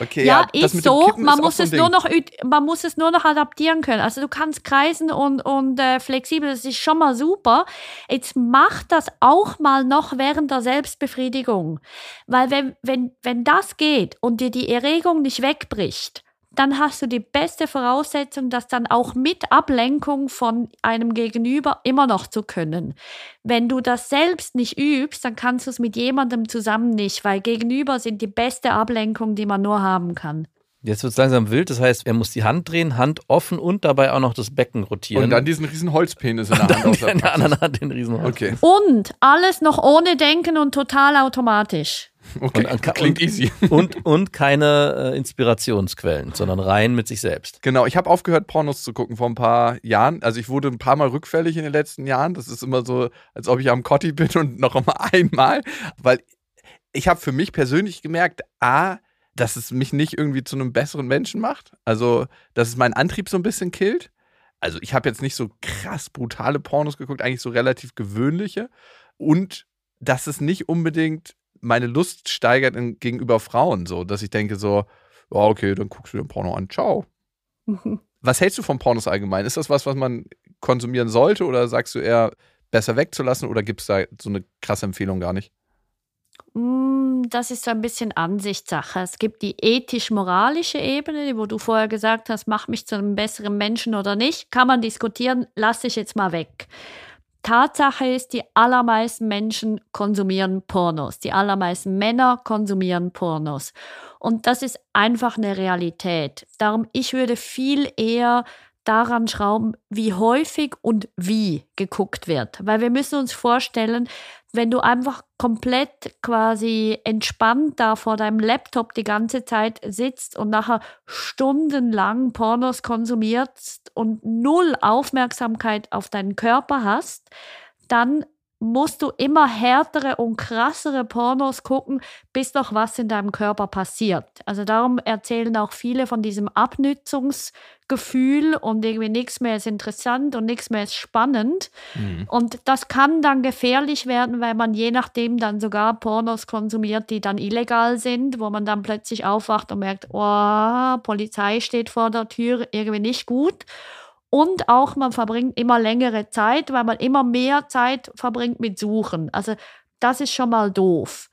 Okay, Ja, ja, ist so. Man ist muss es Ding. nur noch, man muss es nur noch adaptieren können. Also du kannst kreisen und, und äh, flexibel, das ist schon mal super. Jetzt mach das auch mal noch während der Selbstbefriedigung. Weil wenn, wenn, wenn das geht und dir die Erregung nicht wegbricht, dann hast du die beste Voraussetzung, das dann auch mit Ablenkung von einem Gegenüber immer noch zu können. Wenn du das selbst nicht übst, dann kannst du es mit jemandem zusammen nicht, weil Gegenüber sind die beste Ablenkung, die man nur haben kann. Jetzt wird es langsam wild, das heißt, er muss die Hand drehen, Hand offen und dabei auch noch das Becken rotieren. Und dann diesen riesen Holzpenis in der Hand aus der in der anderen Hand den riesen Okay, Und alles noch ohne Denken und total automatisch. Okay. Und- Klingt und- easy. und, und keine äh, Inspirationsquellen, sondern rein mit sich selbst. Genau, ich habe aufgehört, Pornos zu gucken vor ein paar Jahren. Also ich wurde ein paar Mal rückfällig in den letzten Jahren. Das ist immer so, als ob ich am Kotti bin und noch mal einmal. Weil ich habe für mich persönlich gemerkt, A, dass es mich nicht irgendwie zu einem besseren Menschen macht. Also, dass es meinen Antrieb so ein bisschen killt. Also ich habe jetzt nicht so krass brutale Pornos geguckt, eigentlich so relativ gewöhnliche. Und dass es nicht unbedingt meine Lust steigert in, gegenüber Frauen, so, dass ich denke so, ja, okay, dann guckst du den Porno an, ciao. Was hältst du von Pornos allgemein? Ist das was, was man konsumieren sollte oder sagst du eher besser wegzulassen oder gibt es da so eine krasse Empfehlung gar nicht? Mm, Das ist so ein bisschen Ansichtssache. Es gibt die ethisch-moralische Ebene, wo du vorher gesagt hast, mach mich zu einem besseren Menschen oder nicht. Kann man diskutieren, lasse ich jetzt mal weg. Tatsache ist, die allermeisten Menschen konsumieren Pornos. Die allermeisten Männer konsumieren Pornos. Und das ist einfach eine Realität. Darum, ich würde viel eher daran schrauben, wie häufig und wie geguckt wird. Weil wir müssen uns vorstellen, wenn du einfach komplett quasi entspannt da vor deinem Laptop die ganze Zeit sitzt und nachher stundenlang Pornos konsumierst und null Aufmerksamkeit auf deinen Körper hast, dann musst du immer härtere und krassere Pornos gucken, bis doch was in deinem Körper passiert. Also darum erzählen auch viele von diesem Abnützungsgefühl und irgendwie nichts mehr ist interessant und nichts mehr ist spannend. Und das kann dann gefährlich werden, weil man je nachdem dann sogar Pornos konsumiert, die dann illegal sind, wo man dann plötzlich aufwacht und merkt, oh, Polizei steht vor der Tür, irgendwie nicht gut. Und auch man verbringt immer längere Zeit, weil man immer mehr Zeit verbringt mit Suchen. Also das ist schon mal doof.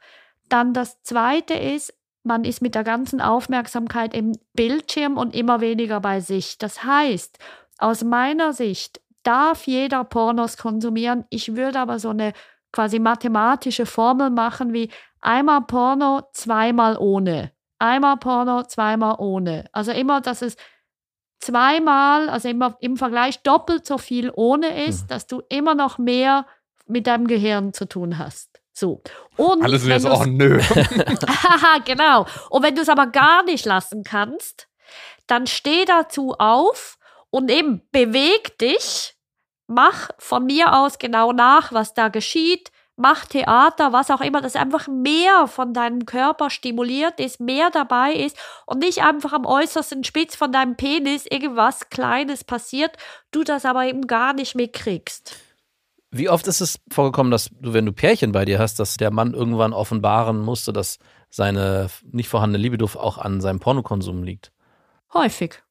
Dann das Zweite ist, man ist mit der ganzen Aufmerksamkeit im Bildschirm und immer weniger bei sich. Das heißt, aus meiner Sicht darf jeder Pornos konsumieren. Ich würde aber so eine quasi mathematische Formel machen wie einmal Porno, zweimal ohne. Einmal Porno, zweimal ohne. Also immer, dass es zweimal, also immer im Vergleich doppelt so viel ohne ist, dass du immer noch mehr mit deinem Gehirn zu tun hast. So. Und Alle sind wenn jetzt so, oh nö. Haha, genau. Und wenn du es aber gar nicht lassen kannst, dann steh dazu auf und eben beweg dich, mach von mir aus genau nach, was da geschieht, mach Theater, was auch immer, dass einfach mehr von deinem Körper stimuliert ist, mehr dabei ist und nicht einfach am äußersten Spitz von deinem Penis irgendwas Kleines passiert, du das aber eben gar nicht mitkriegst. Wie oft ist es vorgekommen, dass du, wenn du Pärchen bei dir hast, dass der Mann irgendwann offenbaren musste, dass seine nicht vorhandene Libido auch an seinem Pornokonsum liegt? Häufig.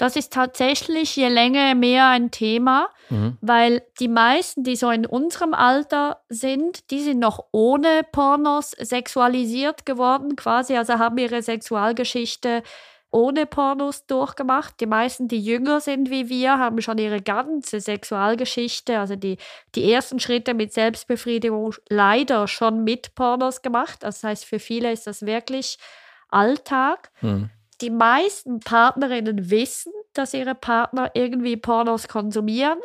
Das ist tatsächlich je länger mehr ein Thema, Mhm. weil die meisten, die so in unserem Alter sind, die sind noch ohne Pornos sexualisiert geworden, quasi, also haben ihre Sexualgeschichte ohne Pornos durchgemacht. Die meisten, die jünger sind wie wir, haben schon ihre ganze Sexualgeschichte, also die, die ersten Schritte mit Selbstbefriedigung leider schon mit Pornos gemacht. Das heißt, für viele ist das wirklich Alltag Mhm. Die meisten Partnerinnen wissen, dass ihre Partner irgendwie Pornos konsumieren.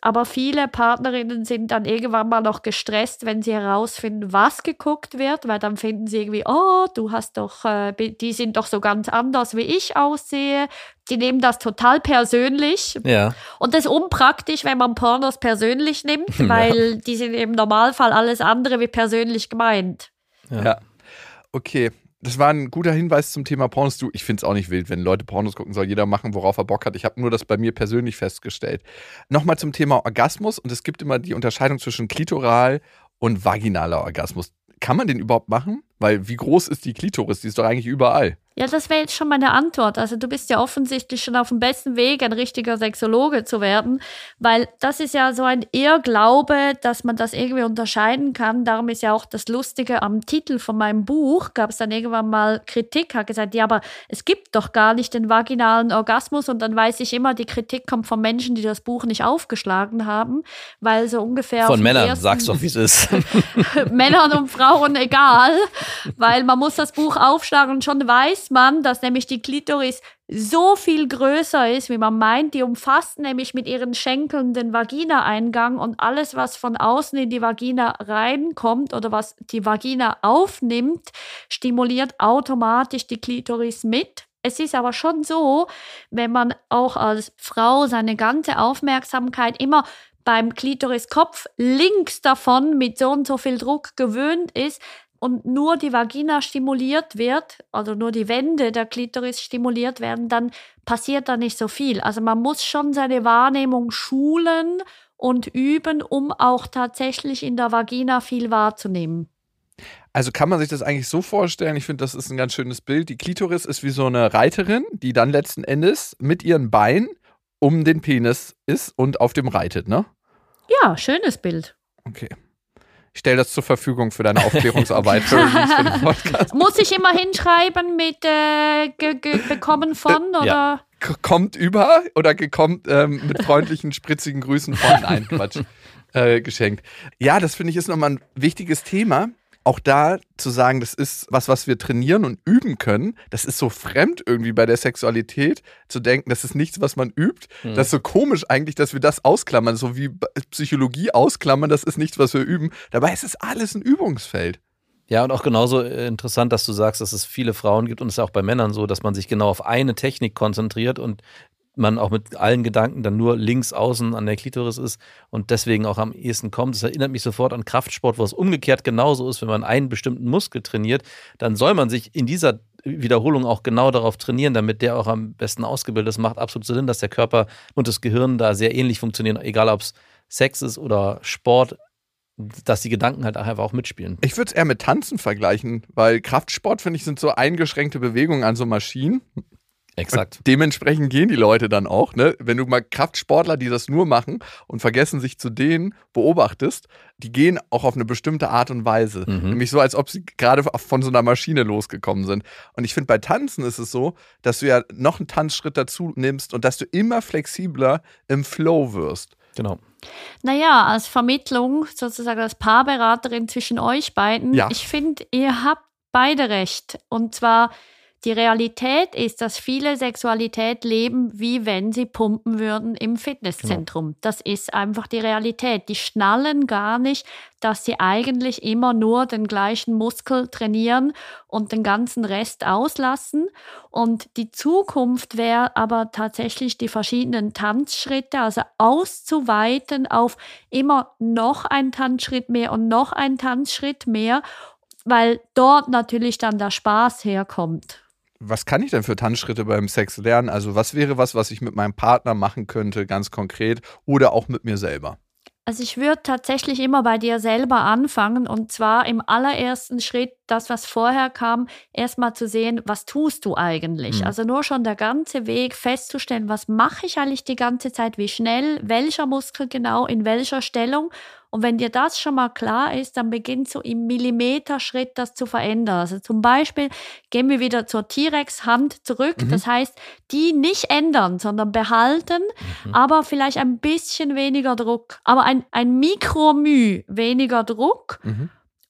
Aber viele Partnerinnen sind dann irgendwann mal noch gestresst, wenn sie herausfinden, was geguckt wird, weil dann finden sie irgendwie, oh, du hast doch, äh, die sind doch so ganz anders, wie ich aussehe. Die nehmen das total persönlich. Ja. Und das ist unpraktisch, wenn man Pornos persönlich nimmt, weil die sind im Normalfall alles andere wie persönlich gemeint. Ja. Okay. Das war ein guter Hinweis zum Thema Pornos. Du, ich finde es auch nicht wild, wenn Leute Pornos gucken, soll jeder machen, worauf er Bock hat. Ich habe nur das bei mir persönlich festgestellt. Nochmal zum Thema Orgasmus. Und es gibt immer die Unterscheidung zwischen klitoral und vaginaler Orgasmus. Kann man den überhaupt machen? Weil wie groß ist die Klitoris? Die ist doch eigentlich überall. Ja, das wäre jetzt schon meine Antwort. Also du bist ja offensichtlich schon auf dem besten Weg, ein richtiger Sexologe zu werden, weil das ist ja so ein Irrglaube, dass man das irgendwie unterscheiden kann. Darum ist ja auch das Lustige am Titel von meinem Buch, gab es dann irgendwann mal Kritik, hat gesagt, ja, aber es gibt doch gar nicht den vaginalen Orgasmus und dann weiß ich immer, die Kritik kommt von Menschen, die das Buch nicht aufgeschlagen haben, weil so ungefähr... Von Männern, sag's doch, wie es ist. Männern und Frauen egal, weil man muss das Buch aufschlagen und schon weiß, man, dass nämlich die Klitoris so viel größer ist, wie man meint. Die umfasst nämlich mit ihren Schenkeln den Vagina-Eingang und alles, was von außen in die Vagina reinkommt oder was die Vagina aufnimmt, stimuliert automatisch die Klitoris mit. Es ist aber schon so, wenn man auch als Frau seine ganze Aufmerksamkeit immer beim Klitoriskopf links davon mit so und so viel Druck gewöhnt ist, und nur die Vagina stimuliert wird, also nur die Wände der Klitoris stimuliert werden, dann passiert da nicht so viel. Also man muss schon seine Wahrnehmung schulen und üben, um auch tatsächlich in der Vagina viel wahrzunehmen. Also kann man sich das eigentlich so vorstellen, ich finde, das ist ein ganz schönes Bild. Die Klitoris ist wie so eine Reiterin, die dann letzten Endes mit ihren Beinen um den Penis ist und auf dem reitet, ne? Ja, schönes Bild. Okay. Ich stelle das zur Verfügung für deine Aufklärungsarbeit für, für den Podcast. Muss ich immer hinschreiben mit äh, bekommen von oder? Ja. Kommt über oder gekommt ähm, mit freundlichen, spritzigen Grüßen von? Nein, Quatsch. Äh, geschenkt. Ja, das finde ich ist nochmal ein wichtiges Thema auch da zu sagen, das ist was, was wir trainieren und üben können, das ist so fremd irgendwie bei der Sexualität, zu denken, das ist nichts, was man übt. Mhm. Das ist so komisch eigentlich, dass wir das ausklammern, so wie Psychologie ausklammern, das ist nichts, was wir üben. Dabei ist es alles ein Übungsfeld. Ja, und auch genauso äh, interessant, dass du sagst, dass es viele Frauen gibt und es ist auch bei Männern so, dass man sich genau auf eine Technik konzentriert und man auch mit allen Gedanken dann nur links außen an der Klitoris ist und deswegen auch am ehesten kommt. Das erinnert mich sofort an Kraftsport, wo es umgekehrt genauso ist, wenn man einen bestimmten Muskel trainiert, dann soll man sich in dieser Wiederholung auch genau darauf trainieren, damit der auch am besten ausgebildet ist. Macht absolut Sinn, dass der Körper und das Gehirn da sehr ähnlich funktionieren, egal ob es Sex ist oder Sport dass die Gedanken halt einfach auch mitspielen. Ich würde es eher mit Tanzen vergleichen, weil Kraftsport, finde ich, sind so eingeschränkte Bewegungen an so Maschinen. Exakt. Und dementsprechend gehen die Leute dann auch, ne? Wenn du mal Kraftsportler, die das nur machen und vergessen sich zu denen, beobachtest, die gehen auch auf eine bestimmte Art und Weise. Mhm. Nämlich so, als ob sie gerade von so einer Maschine losgekommen sind. Und ich finde, bei Tanzen ist es so, dass du ja noch einen Tanzschritt dazu nimmst und dass du immer flexibler im Flow wirst. Genau. Naja, als Vermittlung, sozusagen als Paarberaterin zwischen euch beiden, ja. ich finde, ihr habt beide recht. Und zwar die Realität ist, dass viele Sexualität leben, wie wenn sie pumpen würden im Fitnesszentrum. Genau. Das ist einfach die Realität. Die schnallen gar nicht, dass sie eigentlich immer nur den gleichen Muskel trainieren und den ganzen Rest auslassen. Und die Zukunft wäre aber tatsächlich die verschiedenen Tanzschritte, also auszuweiten auf immer noch ein Tanzschritt mehr und noch ein Tanzschritt mehr, weil dort natürlich dann der Spaß herkommt was kann ich denn für Tanzschritte beim Sex lernen? Also was wäre was, was ich mit meinem Partner machen könnte, ganz konkret, oder auch mit mir selber? Also ich würde tatsächlich immer bei dir selber anfangen und zwar im allerersten Schritt das, was vorher kam, erstmal zu sehen, was tust du eigentlich? Mhm. Also nur schon der ganze Weg festzustellen, was mache ich eigentlich die ganze Zeit, wie schnell, welcher Muskel genau, in welcher Stellung und wenn dir das schon mal klar ist, dann beginnt so im Millimeterschritt das zu verändern. Also zum Beispiel gehen wir wieder zur T-Rex-Hand zurück. Mhm. Das heißt, die nicht ändern, sondern behalten, mhm. aber vielleicht ein bisschen weniger Druck. Aber ein, ein Mikromü weniger Druck.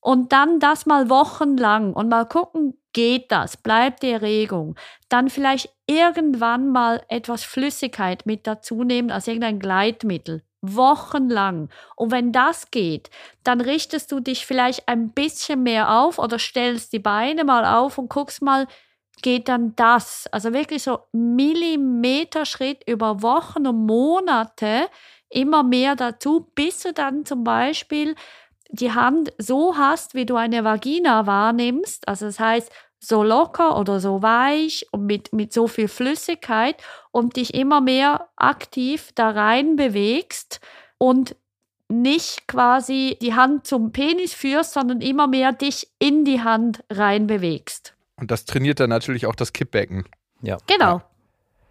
Und dann das mal wochenlang und mal gucken, geht das? Bleibt die Erregung? Dann vielleicht irgendwann mal etwas Flüssigkeit mit dazu nehmen, also irgendein Gleitmittel wochenlang. Und wenn das geht, dann richtest du dich vielleicht ein bisschen mehr auf oder stellst die Beine mal auf und guckst mal, geht dann das? Also wirklich so Millimeterschritt über Wochen und Monate immer mehr dazu, bis du dann zum Beispiel die Hand so hast, wie du eine Vagina wahrnimmst. Also das heißt, so locker oder so weich und mit, mit so viel Flüssigkeit und dich immer mehr aktiv da rein bewegst und nicht quasi die Hand zum Penis führst, sondern immer mehr dich in die Hand rein bewegst. Und das trainiert dann natürlich auch das Kippbecken. Ja. Genau.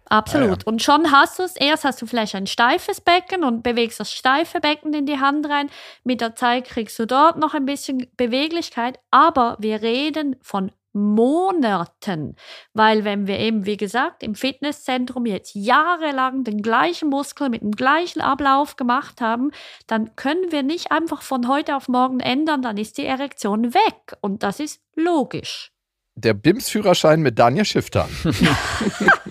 Absolut. Ja, Und schon hast du es, erst hast du vielleicht ein steifes Becken und bewegst das steife Becken in die Hand rein. Mit der Zeit kriegst du dort noch ein bisschen Beweglichkeit, aber wir reden von Monaten, weil wenn wir eben, wie gesagt, im Fitnesszentrum jetzt jahrelang den gleichen Muskel mit dem gleichen Ablauf gemacht haben, dann können wir nicht einfach von heute auf morgen ändern, dann ist die Erektion weg und das ist logisch. Der BIMS-Führerschein mit Daniel Schifter.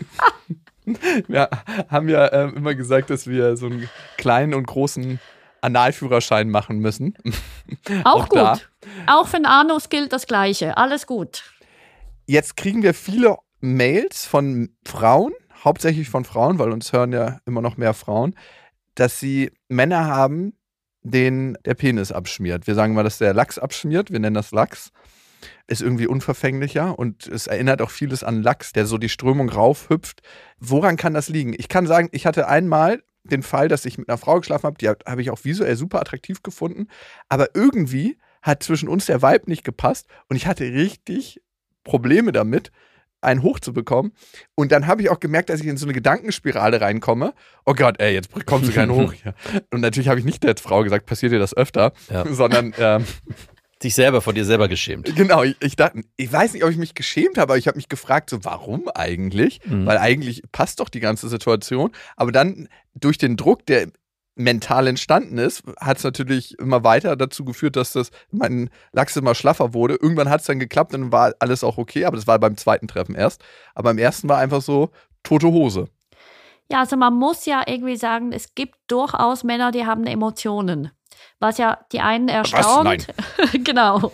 wir haben ja ähm, immer gesagt, dass wir so einen kleinen und großen Analführerschein machen müssen. Auch, Auch da. gut. Auch für den Anus gilt das Gleiche. Alles gut. Jetzt kriegen wir viele Mails von Frauen, hauptsächlich von Frauen, weil uns hören ja immer noch mehr Frauen, dass sie Männer haben, denen der Penis abschmiert. Wir sagen mal, dass der Lachs abschmiert. Wir nennen das Lachs. Ist irgendwie unverfänglicher und es erinnert auch vieles an Lachs, der so die Strömung raufhüpft. Woran kann das liegen? Ich kann sagen, ich hatte einmal den Fall, dass ich mit einer Frau geschlafen habe, die habe ich auch visuell super attraktiv gefunden, aber irgendwie hat zwischen uns der Vibe nicht gepasst und ich hatte richtig Probleme damit, einen hochzubekommen. Und dann habe ich auch gemerkt, dass ich in so eine Gedankenspirale reinkomme. Oh Gott, ey, jetzt kommst du keinen hoch. Und natürlich habe ich nicht der Frau gesagt, passiert dir das öfter, Ja. sondern ähm, Dich selber vor dir selber geschämt. genau, ich, ich dachte, ich weiß nicht, ob ich mich geschämt habe, aber ich habe mich gefragt, so warum eigentlich? Mhm. Weil eigentlich passt doch die ganze Situation. Aber dann durch den Druck, der mental entstanden ist, hat es natürlich immer weiter dazu geführt, dass das mein Lachs immer schlaffer wurde. Irgendwann hat es dann geklappt und dann war alles auch okay, aber das war beim zweiten Treffen erst. Aber beim ersten war einfach so tote Hose. Ja, also man muss ja irgendwie sagen, es gibt durchaus Männer, die haben Emotionen. Was ja die einen erstaunt. genau.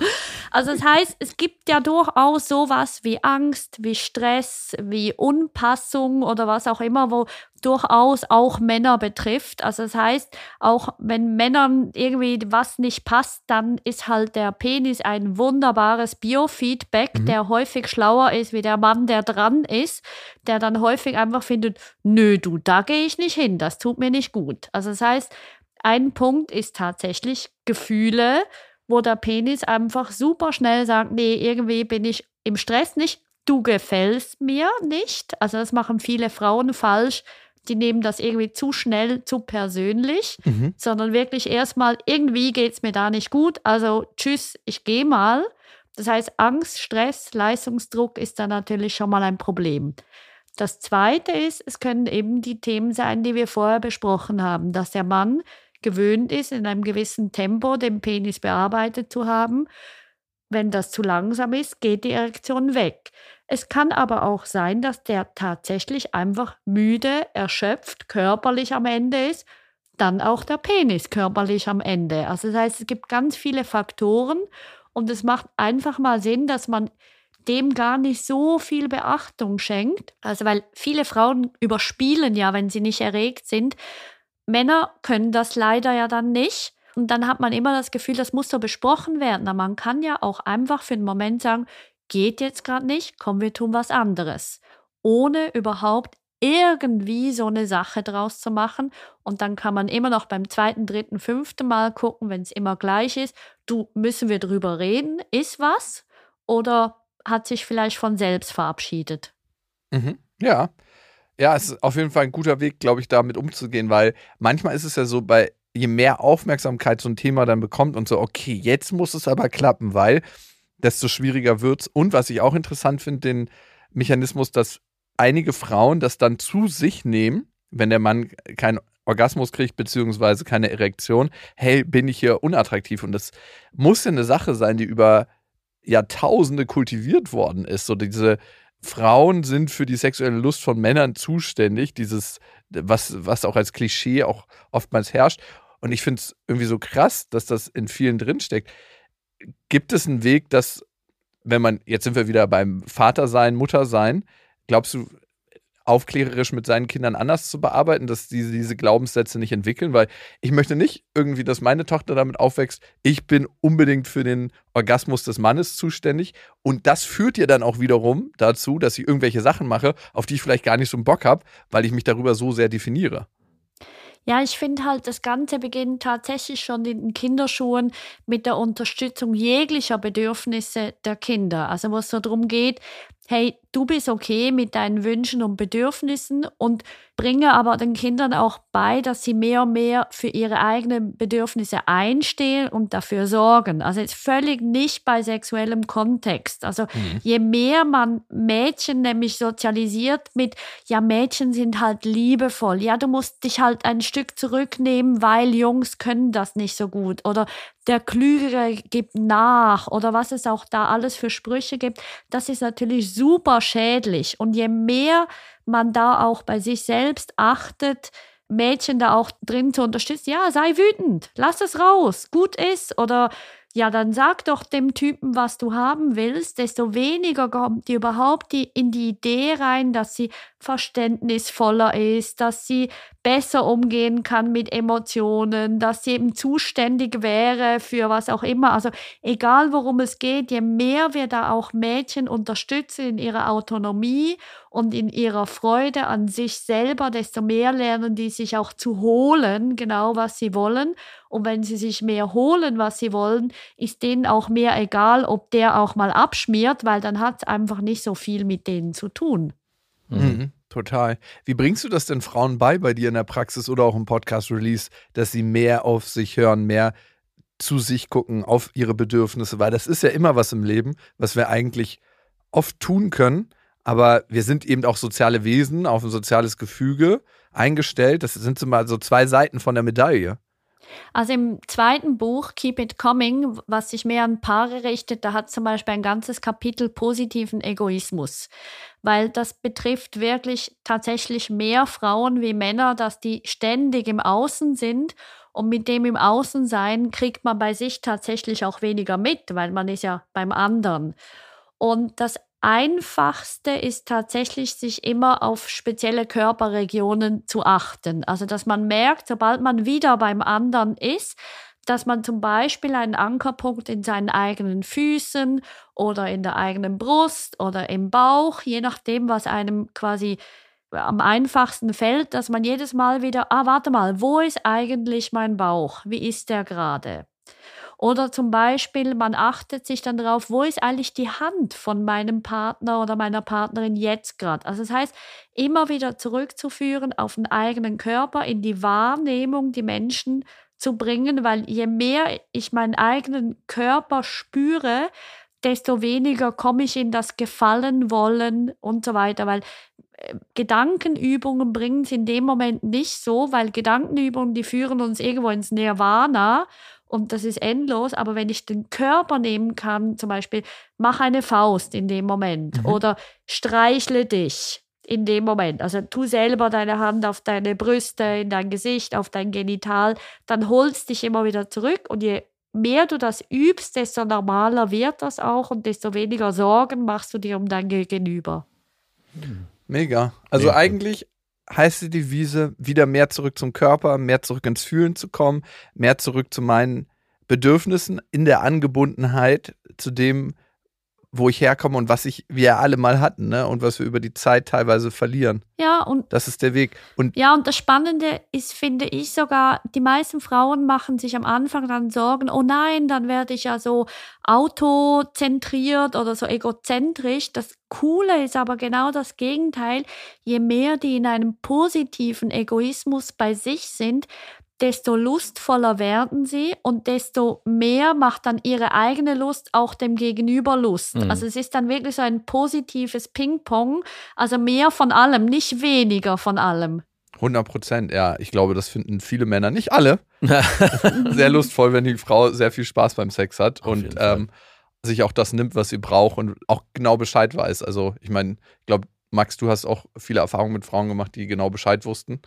Also das heißt, es gibt ja durchaus sowas wie Angst, wie Stress, wie Unpassung oder was auch immer, wo durchaus auch Männer betrifft. Also das heißt, auch wenn Männern irgendwie was nicht passt, dann ist halt der Penis ein wunderbares Biofeedback, der häufig schlauer ist wie der Mann, der dran ist, der dann häufig einfach findet, nö, du, da gehe ich nicht hin, das tut mir nicht gut. Also das heißt, ein Punkt ist tatsächlich Gefühle, wo der Penis einfach super schnell sagt, nee, irgendwie bin ich im Stress nicht, du gefällst mir nicht. Also das machen viele Frauen falsch. Die nehmen das irgendwie zu schnell, zu persönlich, sondern wirklich erstmal, irgendwie geht es mir da nicht gut. Also tschüss, ich gehe mal. Das heißt, Angst, Stress, Leistungsdruck ist dann natürlich schon mal ein Problem. Das Zweite ist, es können eben die Themen sein, die wir vorher besprochen haben, dass der Mann gewöhnt ist, in einem gewissen Tempo den Penis bearbeitet zu haben. Wenn das zu langsam ist, geht die Erektion weg. Es kann aber auch sein, dass der tatsächlich einfach müde, erschöpft, körperlich am Ende ist, dann auch der Penis körperlich am Ende. Also das heißt, es gibt ganz viele Faktoren und es macht einfach mal Sinn, dass man dem gar nicht so viel Beachtung schenkt. Also weil viele Frauen überspielen ja, wenn sie nicht erregt sind. Männer können das leider ja dann nicht. Und dann hat man immer das Gefühl, das muss so besprochen werden. Aber man kann ja auch einfach für einen Moment sagen, geht jetzt gerade nicht, komm, wir tun was anderes. Ohne überhaupt irgendwie so eine Sache draus zu machen. Und dann kann man immer noch beim zweiten, dritten, fünften Mal gucken, wenn es immer gleich ist. Du, müssen wir drüber reden? Ist was? Oder hat sich vielleicht von selbst verabschiedet? Mhm. Ja. Ja, es ist auf jeden Fall ein guter Weg, glaube ich, damit umzugehen, weil manchmal ist es ja so, bei je mehr Aufmerksamkeit so ein Thema dann bekommt und so, okay, jetzt muss es aber klappen, weil desto schwieriger wird's. Und was ich auch interessant finde, den Mechanismus, dass einige Frauen das dann zu sich nehmen, wenn der Mann keinen Orgasmus kriegt, beziehungsweise keine Erektion, hey, bin ich hier unattraktiv. Und das muss ja eine Sache sein, die über Jahrtausende kultiviert worden ist. So diese Frauen sind für die sexuelle Lust von Männern zuständig, dieses, was, was auch als Klischee auch oftmals herrscht. Und ich finde es irgendwie so krass, dass das in vielen drinsteckt. Gibt es einen Weg, dass, wenn man, jetzt sind wir wieder beim Vater sein, Mutter sein, glaubst du, aufklärerisch mit seinen Kindern anders zu bearbeiten, dass diese, diese Glaubenssätze nicht entwickeln, weil ich möchte nicht irgendwie, dass meine Tochter damit aufwächst, ich bin unbedingt für den Orgasmus des Mannes zuständig und das führt ihr dann auch wiederum dazu, dass ich irgendwelche Sachen mache, auf die ich vielleicht gar nicht so einen Bock habe, weil ich mich darüber so sehr definiere. Ja, ich finde halt, das Ganze beginnt tatsächlich schon in den Kinderschuhen mit der Unterstützung jeglicher Bedürfnisse der Kinder. Also wo es so darum geht, hey, du bist okay mit deinen Wünschen und Bedürfnissen und bringe aber den Kindern auch bei, dass sie mehr und mehr für ihre eigenen Bedürfnisse einstehen und dafür sorgen. Also jetzt völlig nicht bei sexuellem Kontext. Also mhm. je mehr man Mädchen nämlich sozialisiert mit, ja, Mädchen sind halt liebevoll, ja, du musst dich halt ein Stück zurücknehmen, weil Jungs können das nicht so gut oder der Klügere gibt nach oder was es auch da alles für Sprüche gibt, das ist natürlich super schädlich. Und je mehr man da auch bei sich selbst achtet, Mädchen da auch drin zu unterstützen, ja, sei wütend, lass es raus, gut ist oder ja, dann sag doch dem Typen, was du haben willst, desto weniger kommt die überhaupt die, in die Idee rein, dass sie verständnisvoller ist, dass sie besser umgehen kann mit Emotionen, dass sie eben zuständig wäre für was auch immer. Also egal worum es geht, je mehr wir da auch Mädchen unterstützen in ihrer Autonomie und in ihrer Freude an sich selber, desto mehr lernen die sich auch zu holen, genau was sie wollen. Und wenn sie sich mehr holen, was sie wollen, ist denen auch mehr egal, ob der auch mal abschmiert, weil dann hat es einfach nicht so viel mit denen zu tun. Mhm. Mhm. Total. Wie bringst du das denn Frauen bei, bei dir in der Praxis oder auch im Podcast-Release, dass sie mehr auf sich hören, mehr zu sich gucken, auf ihre Bedürfnisse? Weil das ist ja immer was im Leben, was wir eigentlich oft tun können, aber wir sind eben auch soziale Wesen, auf ein soziales Gefüge eingestellt. Das sind so mal so zwei Seiten von der Medaille. Also im zweiten Buch, Keep It Coming, was sich mehr an Paare richtet, da hat zum Beispiel ein ganzes Kapitel positiven Egoismus, weil das betrifft wirklich tatsächlich mehr Frauen wie Männer, dass die ständig im Außen sind und mit dem im Außensein kriegt man bei sich tatsächlich auch weniger mit, weil man ist ja beim anderen. Und das Einfachste ist tatsächlich, sich immer auf spezielle Körperregionen zu achten. Also, dass man merkt, sobald man wieder beim anderen ist, dass man zum Beispiel einen Ankerpunkt in seinen eigenen Füßen oder in der eigenen Brust oder im Bauch, je nachdem, was einem quasi am einfachsten fällt, dass man jedes Mal wieder, ah, warte mal, wo ist eigentlich mein Bauch? Wie ist der gerade? Oder zum Beispiel, man achtet sich dann darauf, wo ist eigentlich die Hand von meinem Partner oder meiner Partnerin jetzt gerade. Also das heißt, immer wieder zurückzuführen auf den eigenen Körper, in die Wahrnehmung, die Menschen zu bringen, weil je mehr ich meinen eigenen Körper spüre, desto weniger komme ich in das Gefallen wollen und so weiter, weil äh, Gedankenübungen bringen es in dem Moment nicht so, weil Gedankenübungen, die führen uns irgendwo ins Nirvana und das ist endlos, aber wenn ich den Körper nehmen kann, zum Beispiel, mach eine Faust in dem Moment mhm. oder streichle dich in dem Moment. Also tu selber deine Hand auf deine Brüste, in dein Gesicht, auf dein Genital, dann holst dich immer wieder zurück und je mehr du das übst, desto normaler wird das auch und desto weniger Sorgen machst du dir um dein Gegenüber. Mega. Also Mega. eigentlich heißt die Devise, wieder mehr zurück zum Körper, mehr zurück ins Fühlen zu kommen, mehr zurück zu meinen Bedürfnissen in der Angebundenheit zu dem, wo ich herkomme und was ich, wir alle mal hatten, ne? Und was wir über die Zeit teilweise verlieren. Ja, und das ist der Weg. Und ja, und das Spannende ist, finde ich sogar, die meisten Frauen machen sich am Anfang dann Sorgen, oh nein, dann werde ich ja so autozentriert oder so egozentrisch. Das Coole ist aber genau das Gegenteil. Je mehr die in einem positiven Egoismus bei sich sind, desto lustvoller werden sie und desto mehr macht dann ihre eigene Lust auch dem Gegenüber Lust. Mhm. Also es ist dann wirklich so ein positives Ping-Pong, also mehr von allem, nicht weniger von allem. 100 Prozent, ja. Ich glaube, das finden viele Männer, nicht alle. sehr lustvoll, wenn die Frau sehr viel Spaß beim Sex hat Auf und ähm, sich auch das nimmt, was sie braucht und auch genau Bescheid weiß. Also ich meine, ich glaube, Max, du hast auch viele Erfahrungen mit Frauen gemacht, die genau Bescheid wussten.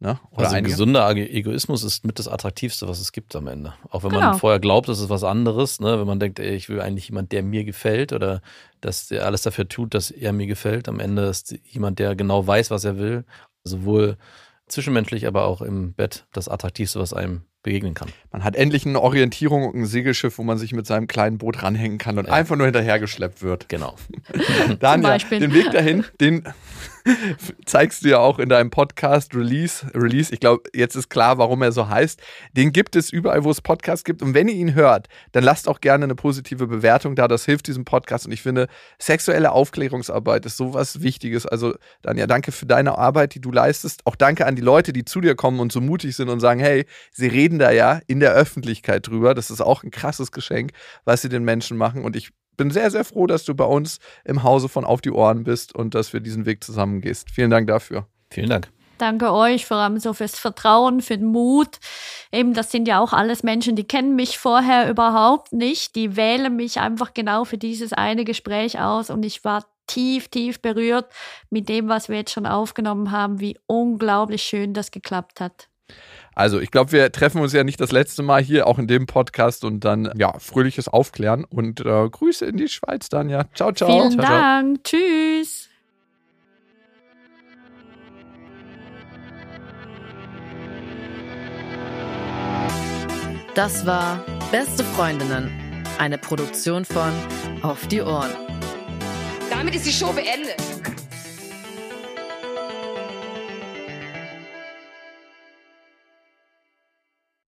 Ne? Oder also ein gesunder Egoismus ist mit das Attraktivste, was es gibt am Ende. Auch wenn genau. man vorher glaubt, das ist was anderes, ne? wenn man denkt, ey, ich will eigentlich jemand, der mir gefällt oder dass der alles dafür tut, dass er mir gefällt. Am Ende ist jemand, der genau weiß, was er will. Sowohl zwischenmenschlich, aber auch im Bett das Attraktivste, was einem begegnen kann. Man hat endlich eine Orientierung und ein Segelschiff, wo man sich mit seinem kleinen Boot ranhängen kann und einfach nur hinterhergeschleppt wird. Genau. Daniel, den Weg dahin, den zeigst du ja auch in deinem Podcast Release. Release, ich glaube, jetzt ist klar, warum er so heißt. Den gibt es überall, wo es Podcasts gibt. Und wenn ihr ihn hört, dann lasst auch gerne eine positive Bewertung da. Das hilft diesem Podcast. Und ich finde, sexuelle Aufklärungsarbeit ist sowas Wichtiges. Also, Daniel, danke für deine Arbeit, die du leistest. Auch danke an die Leute, die zu dir kommen und so mutig sind und sagen, hey, sie reden da ja in der Öffentlichkeit drüber. Das ist auch ein krasses Geschenk, was sie den Menschen machen. Und ich bin sehr, sehr froh, dass du bei uns im Hause von Auf die Ohren bist und dass wir diesen Weg zusammen gehst. Vielen Dank dafür. Vielen Dank. Danke euch vor allem so fürs Vertrauen, für den Mut. Eben, das sind ja auch alles Menschen, die kennen mich vorher überhaupt nicht. Die wählen mich einfach genau für dieses eine Gespräch aus und ich war tief, tief berührt mit dem, was wir jetzt schon aufgenommen haben, wie unglaublich schön das geklappt hat. Also, ich glaube, wir treffen uns ja nicht das letzte Mal hier, auch in dem Podcast und dann, ja, fröhliches Aufklären und äh, Grüße in die Schweiz dann, ja. Ciao, ciao. Vielen ciao, ciao. Dank. Tschüss. Das war Beste Freundinnen, eine Produktion von Auf die Ohren. Damit ist die Show beendet.